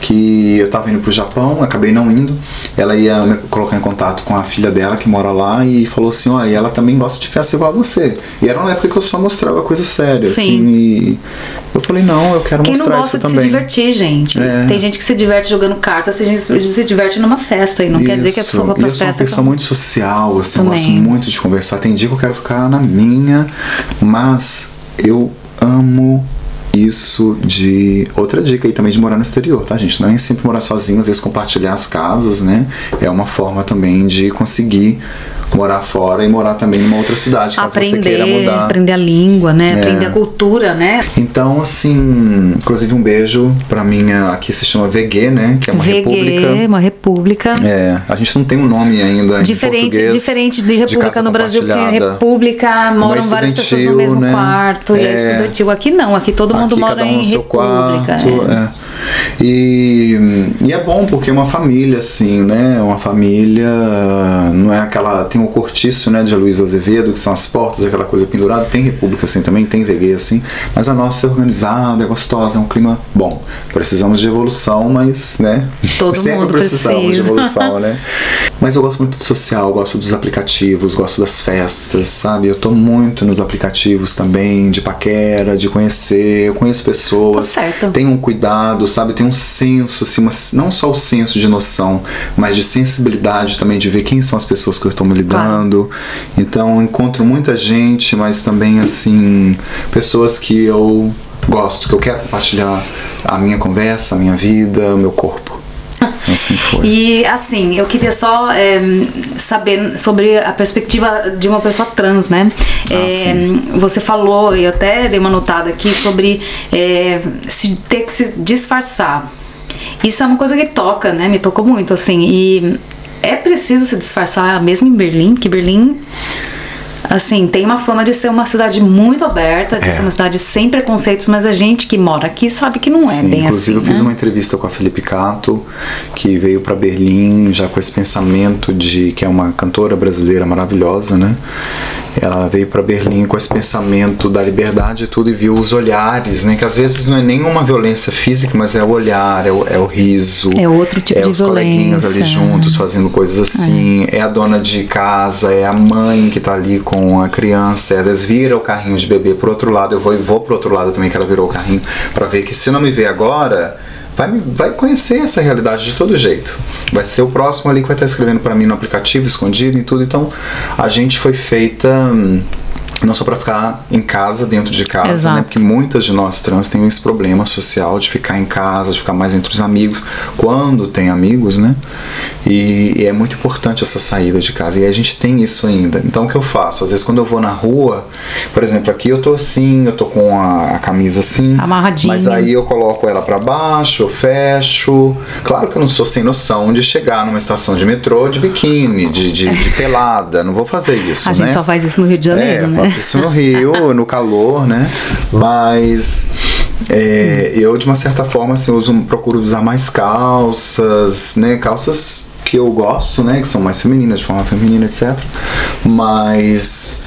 que eu tava indo pro Japão, acabei não indo. Ela ia me colocar em contato com a filha dela que mora lá e falou assim: Olha, ela também gosta de festa igual a você. E era uma época que eu só mostrava coisa séria, Sim. assim. E eu falei: Não, eu quero Quem não mostrar gosta isso de também. se divertir, gente. É. Tem gente que se diverte jogando cartas, tem gente que se diverte numa festa. E não quer dizer que a Isso. pessoa vai E pra eu sou uma festa. pessoa muito social, assim, eu Também. gosto muito de conversar. Tem dia que eu quero ficar na minha, mas eu amo isso de. Outra dica aí também de morar no exterior, tá, gente? Não é sempre morar sozinho, às vezes compartilhar as casas, né? É uma forma também de conseguir morar fora e morar também numa outra cidade, caso você queira aprender, mudar. aprender a língua, né? É. Aprender a cultura, né? Então, assim, inclusive um beijo pra minha. Aqui se chama VG, né? Que é uma VG, república. uma república. É, a gente não tem um nome ainda Diferente, em português. diferente de República casa no Brasil, porque compartilhada. República moram várias pessoas no mesmo né? quarto e é É. estudantil. Aqui não, aqui todo mundo Aqui mora um em no seu República. quarto. é. é. E, e é bom porque é uma família, assim, né? Uma família. Não é aquela. Tem o cortiço, né? De Luiz Azevedo, que são as portas, aquela coisa pendurada. Tem República assim também, tem VG assim. Mas a nossa é organizada, é gostosa, é um clima bom. Precisamos de evolução, mas, né? Todo Sempre mundo precisamos de precisa. evolução, né? Mas eu gosto muito do social, gosto dos aplicativos, gosto das festas, sabe? Eu tô muito nos aplicativos também, de paquera, de conhecer. Eu conheço pessoas. Tá certo. Tem um cuidado, sabe? Tem um senso, assim, uma- não só o senso de noção, mas de sensibilidade também, de ver quem são as pessoas que eu estou me lidando. Então, eu encontro muita gente, mas também, assim, pessoas que eu gosto, que eu quero compartilhar a minha conversa, a minha vida, o meu corpo. Assim foi. E assim, eu queria só é, saber sobre a perspectiva de uma pessoa trans, né? É, sim. você falou, e eu até dei uma notada aqui sobre é, se ter que se disfarçar. Isso é uma coisa que toca, né? Me tocou muito, assim. E é preciso se disfarçar, mesmo em Berlim, que Berlim. Assim, tem uma fama de ser uma cidade muito aberta, de É. ser uma cidade sem preconceitos, mas a gente que mora aqui sabe que não é Sim, bem inclusive assim. eu fiz né? uma entrevista com a Felipe Cato, que veio para Berlim já com esse pensamento de que é uma cantora brasileira maravilhosa, né? Ela veio para Berlim com esse pensamento da liberdade e tudo e viu os olhares, né? Que às vezes não é nenhuma violência física, mas é o olhar, é o, é o riso, É outro tipo é de os coleguinhas ali violência. juntos fazendo coisas assim, é. a dona de casa, é a mãe que tá ali com a criança, às vezes vira o carrinho de bebê pro outro lado, eu vou e vou pro outro lado também que ela virou o carrinho, para ver que se não me ver agora, vai, me- vai conhecer essa realidade de todo jeito. Vai ser o próximo ali que vai estar escrevendo para mim no aplicativo, escondido e tudo. Então, a gente foi feita hum, não só para ficar em casa, dentro de casa, Exato. né? Porque muitas de nós trans têm esse problema social de ficar em casa, de ficar mais entre os amigos, quando tem amigos, né? E, e é muito importante essa saída de casa. E a gente tem isso ainda. Então o que eu faço? Às vezes quando eu vou na rua, por exemplo, aqui eu tô assim, eu tô com a, a camisa assim, Amarradinha. mas aí eu coloco ela para baixo, eu fecho. Claro que eu não sou sem noção de chegar numa estação de metrô de biquíni, de, de, de pelada. Não vou fazer isso, A né? gente só faz isso no Rio de Janeiro, É, né? Faço isso no Rio, no calor, né? Mas é, eu, de uma certa forma, assim, uso, procuro usar mais calças, né? Calças que eu gosto, né? Que são mais femininas, de forma feminina, etc. Mas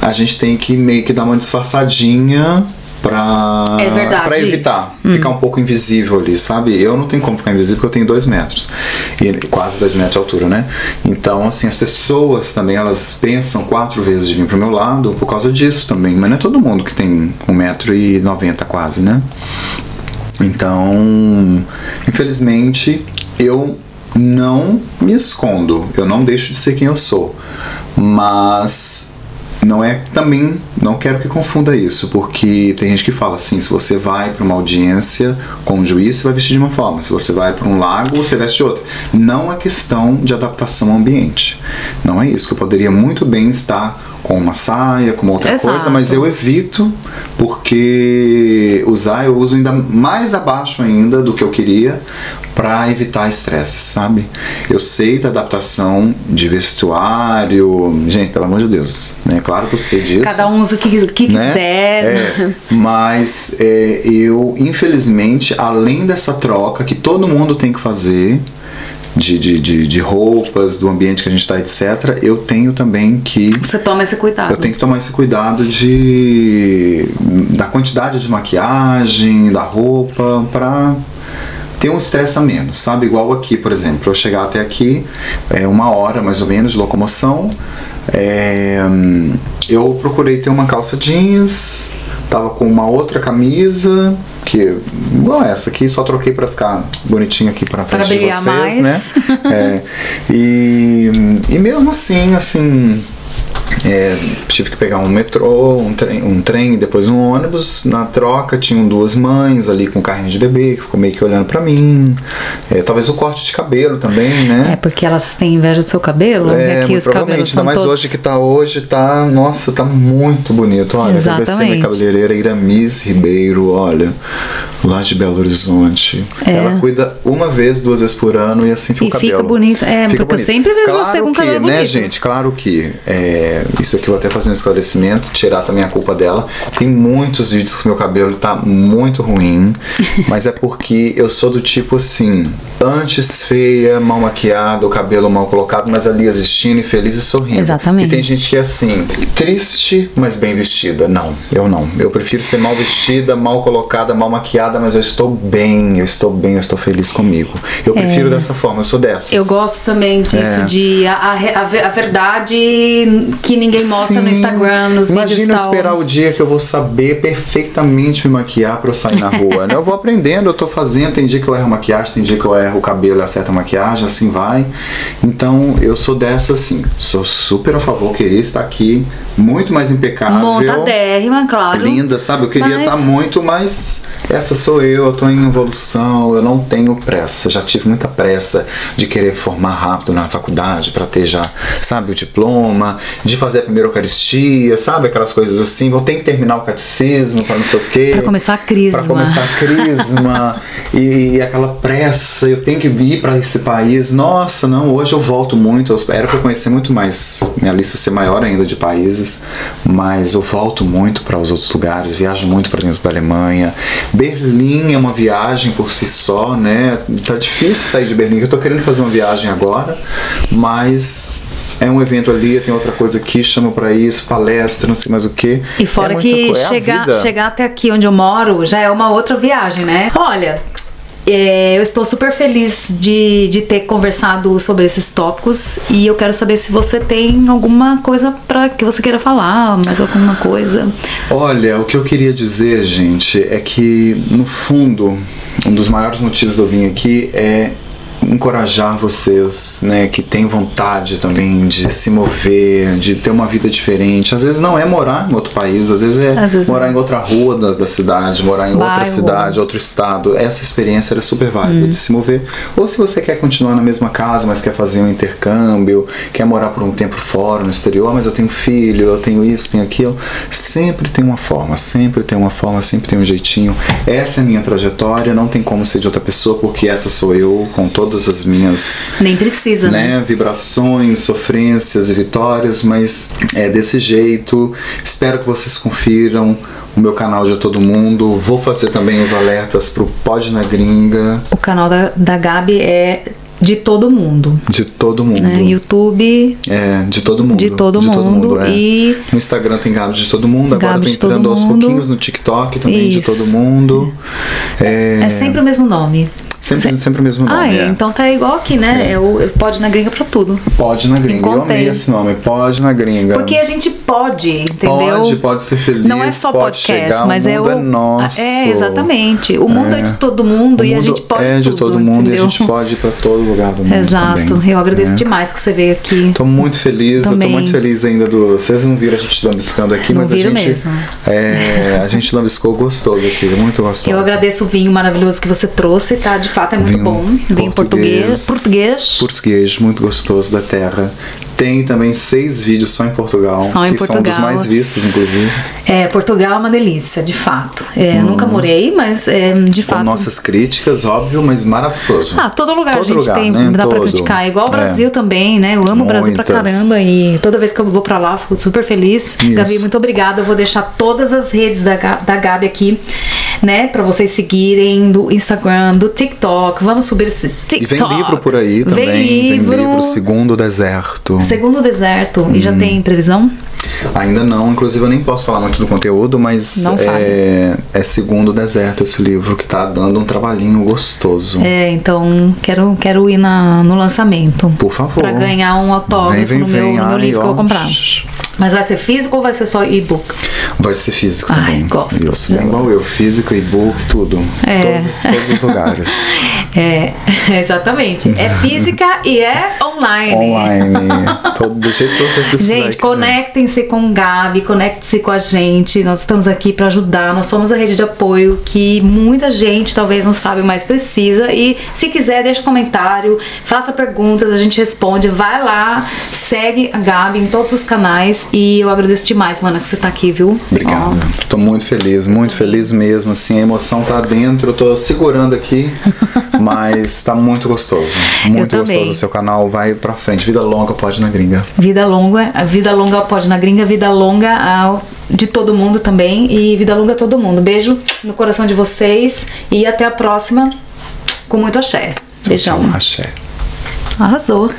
a gente tem que meio que dar uma disfarçadinha pra, É verdade pra evitar ficar um pouco invisível ali, sabe? Eu não tenho como ficar invisível porque eu tenho dois metros. E quase dois metros de altura, né? Então, assim, as pessoas também, elas pensam quatro vezes de vir pro meu lado por causa disso também. Mas não é todo mundo que tem um metro e noventa quase, né? Então, infelizmente, eu não me escondo, eu não deixo de ser quem eu sou, mas não é também, não quero que confunda isso, porque tem gente que fala assim, se você vai para uma audiência com um juiz, você vai vestir de uma forma, se você vai para um lago, você veste de outra. Não é questão de adaptação ao ambiente. Não é isso, que eu poderia muito bem estar com uma saia, com uma outra Exato. coisa, mas eu evito porque usar eu uso ainda mais abaixo ainda do que eu queria para evitar estresse, sabe? Eu sei da adaptação de vestuário, gente, pelo amor de Deus, né? Claro que eu sei disso. Cada um usa o que, que né? quiser. É, mas é, eu, infelizmente, além dessa troca que todo mundo tem que fazer, de, de, de, de roupas, do ambiente que a gente está, etc., eu tenho também que. Você toma esse cuidado. Eu tenho que tomar esse cuidado de da quantidade de maquiagem, da roupa, para ter um estresse a menos, sabe? Igual aqui, por exemplo, eu chegar até aqui, é uma hora mais ou menos de locomoção, é, eu procurei ter uma calça jeans, tava com uma outra camisa, que igual essa aqui, só troquei para ficar bonitinho aqui para frente de vocês, mais. né? É, e, e mesmo assim, assim, é, tive que pegar um metrô, um trem, um trem, depois um ônibus. Na troca tinham duas mães ali com carrinho de bebê que ficou meio que olhando para mim. É, talvez o corte de cabelo também, né? É porque elas têm inveja do seu cabelo. É, aqui os provavelmente. Ainda mais todos... hoje que tá hoje, tá. Nossa, tá muito bonito. Olha, agradecer minha Exatamente. cabeleireira Iramis Ribeiro, olha, lá de Belo Horizonte. É. Ela cuida uma vez, duas vezes por ano e assim fica E o cabelo. fica bonito. É, porque eu sempre vejo claro você com que, cabelo né, bonito. gente? Claro que é, isso aqui eu vou até fazer um esclarecimento, tirar também a culpa dela. Tem muitos vídeos que meu cabelo tá muito ruim, mas é porque eu sou do tipo assim, antes feia, mal maquiada, o cabelo mal colocado, mas ali existindo e feliz e sorrindo. Exatamente. E tem gente que é assim, triste, mas bem vestida. Não, eu não. Eu prefiro ser mal vestida, mal colocada, mal maquiada, mas eu estou bem, eu estou bem, eu estou feliz comigo. Eu prefiro dessa forma, eu sou dessas. É. Eu gosto também disso, É. de a, a, a verdade que ninguém mostra no Sim. Instagram, nos Imagina eu esperar o dia que eu vou saber perfeitamente me maquiar pra eu sair na rua. né? Eu vou aprendendo, eu tô fazendo. Tem dia que eu erro maquiagem, tem dia que eu erro o cabelo e acerto a maquiagem, assim vai. Então eu sou dessa assim. Sou super a favor, queria estar aqui, muito mais impecável. Montadérrima, claro. Linda, sabe? Eu queria Mas- estar muito, mas essa sou eu, eu tô em evolução, eu não tenho pressa. Já tive muita pressa de querer formar rápido na faculdade para ter já, sabe, o diploma, de fazer a primeira Eucaristia, sabe? Aquelas coisas assim. Vou ter que terminar o catecismo para não sei o quê. Pra começar a crisma. Pra começar a crisma e, e aquela pressa, eu tenho que vir para esse país. Nossa, não, hoje eu volto muito. Eu espero para conhecer muito mais, minha lista ser maior ainda de países, mas eu volto muito para os outros lugares, viajo muito para dentro da Alemanha. Berlim é uma viagem por si só, né? Tá difícil sair de Berlim. Eu tô querendo fazer uma viagem agora, mas é um evento ali, tem outra coisa aqui, chama para isso, palestra, não sei mais o que. E fora que chegar, chegar até aqui onde eu moro já é uma outra viagem, né? Olha. é, eu estou super feliz de, de ter conversado sobre esses tópicos e eu quero saber se você tem alguma coisa para que você queira falar, mais alguma coisa. Olha, o que eu queria dizer, gente, é que no fundo, um dos maiores motivos de eu vir aqui é encorajar vocês, né, que têm vontade também de se mover, de ter uma vida diferente. Às vezes não é morar em outro país, às vezes é Às vezes morar é. em outra rua da, da cidade, morar em outra Bairro. cidade, outro estado. Essa experiência era super válida de se mover. Ou se você quer continuar na mesma casa, mas quer fazer um intercâmbio, quer morar por um tempo fora, no exterior, "Ah, mas eu tenho filho, eu tenho isso, tenho aquilo. Sempre tem uma forma, sempre tem uma forma, sempre tem um jeitinho. Essa é a minha trajetória, não tem como ser de outra pessoa, porque essa sou eu, com todas as minhas Nem precisa, né? né, vibrações, sofrências e vitórias, mas é desse jeito. Espero que vocês confiram o meu canal de todo mundo. Vou fazer também os alertas pro Pod na Gringa O canal da, da Gabi é de todo mundo. de todo mundo. Né? YouTube, É, de todo mundo. De todo mundo, é. e- No Instagram tem Gabi de todo mundo. Agora Gabi eu tô de todo entrando aos mundo. pouquinhos no TikTok também de Isso. todo mundo. É, é sempre o mesmo nome. Sempre, sempre o mesmo Ah, nome. é. é. Então tá igual aqui, né? É. o pode na gringa pra tudo. Pode na Gringa. Eu Encontrei. amei esse nome. Pode na Gringa. Porque a gente pode, entendeu? Pode, pode ser feliz. Não é só pode podcast, chegar, mas o é mundo o. é nosso. É, exatamente. O mundo é, de todo mundo O e a gente pode. É de tudo, todo mundo entendeu? e a gente pode ir pra todo lugar do mundo. Exato. Também, eu agradeço né? demais que você veio aqui. Tô muito feliz, eu Também. tô muito feliz ainda do. Vocês não viram a gente lambiscando aqui, Não mas a gente. mesmo. É, a gente lambiscou gostoso aqui, muito gostoso. Eu agradeço o vinho maravilhoso que você trouxe, tá? De fato é muito Vinho bom. Vinho português. Português. Português, muito gostoso da terra. Tem também seis vídeos só em Portugal, Só em que são um dos Portugal. mais vistos, inclusive. É, Portugal é uma delícia, de fato. É, Nunca morei, mas é, de Com fato. nossas críticas, óbvio, mas maravilhoso. Ah, todo lugar Todo a gente lugar, tem, né? dá pra Todo. criticar. Igual o É. Brasil também, né? Eu amo o Brasil pra Muitas. caramba e toda vez que eu vou pra lá, eu fico super feliz. Isso. Gabi, muito obrigada. Eu vou deixar todas as redes da, da Gabi aqui. né, para vocês seguirem do Instagram, do TikTok. Vamos subir esse E TikTok. vem livro por aí também. Vem livro. Tem livro Segundo Deserto. Segundo Deserto. E já Hum. tem previsão? Ainda não, inclusive eu nem posso falar muito do conteúdo, mas é, é Segundo Deserto esse livro que tá dando um trabalhinho gostoso. É, então quero, quero ir na, no lançamento. Por favor. Pra ganhar um autógrafo Vem, vem, no, meu, vem. no meu livro que eu vou comprar. Mas vai ser físico ou vai ser só e-book? Vai ser físico Ai, também. gosto. Isso, bem igual eu. Físico, e-book, tudo. É. Todos, todos os lugares. É, exatamente. É física e é online. Online. todo, do jeito que você precisar. e Gente, conectem-se com o Gabi, conectem-se com a gente. Nós estamos aqui para ajudar. Nós somos a rede de apoio que muita gente talvez não sabe, mas precisa. E se quiser, deixa um comentário, faça perguntas, a gente responde. Vai lá, segue a Gabi em todos os canais. E eu agradeço demais, mana, que você tá aqui, viu? Obrigado. Tô muito feliz, muito feliz mesmo. Assim, a emoção tá dentro. Eu tô segurando aqui, mas tá muito gostoso. Muito gostoso. O seu canal vai pra frente. Vida longa, pode na gringa. Vida longa, vida longa pode na gringa, vida longa ao- de todo mundo também e vida longa a todo mundo. Beijo no coração de vocês e até a próxima com muito axé. Beijão. Axé. Arrasou.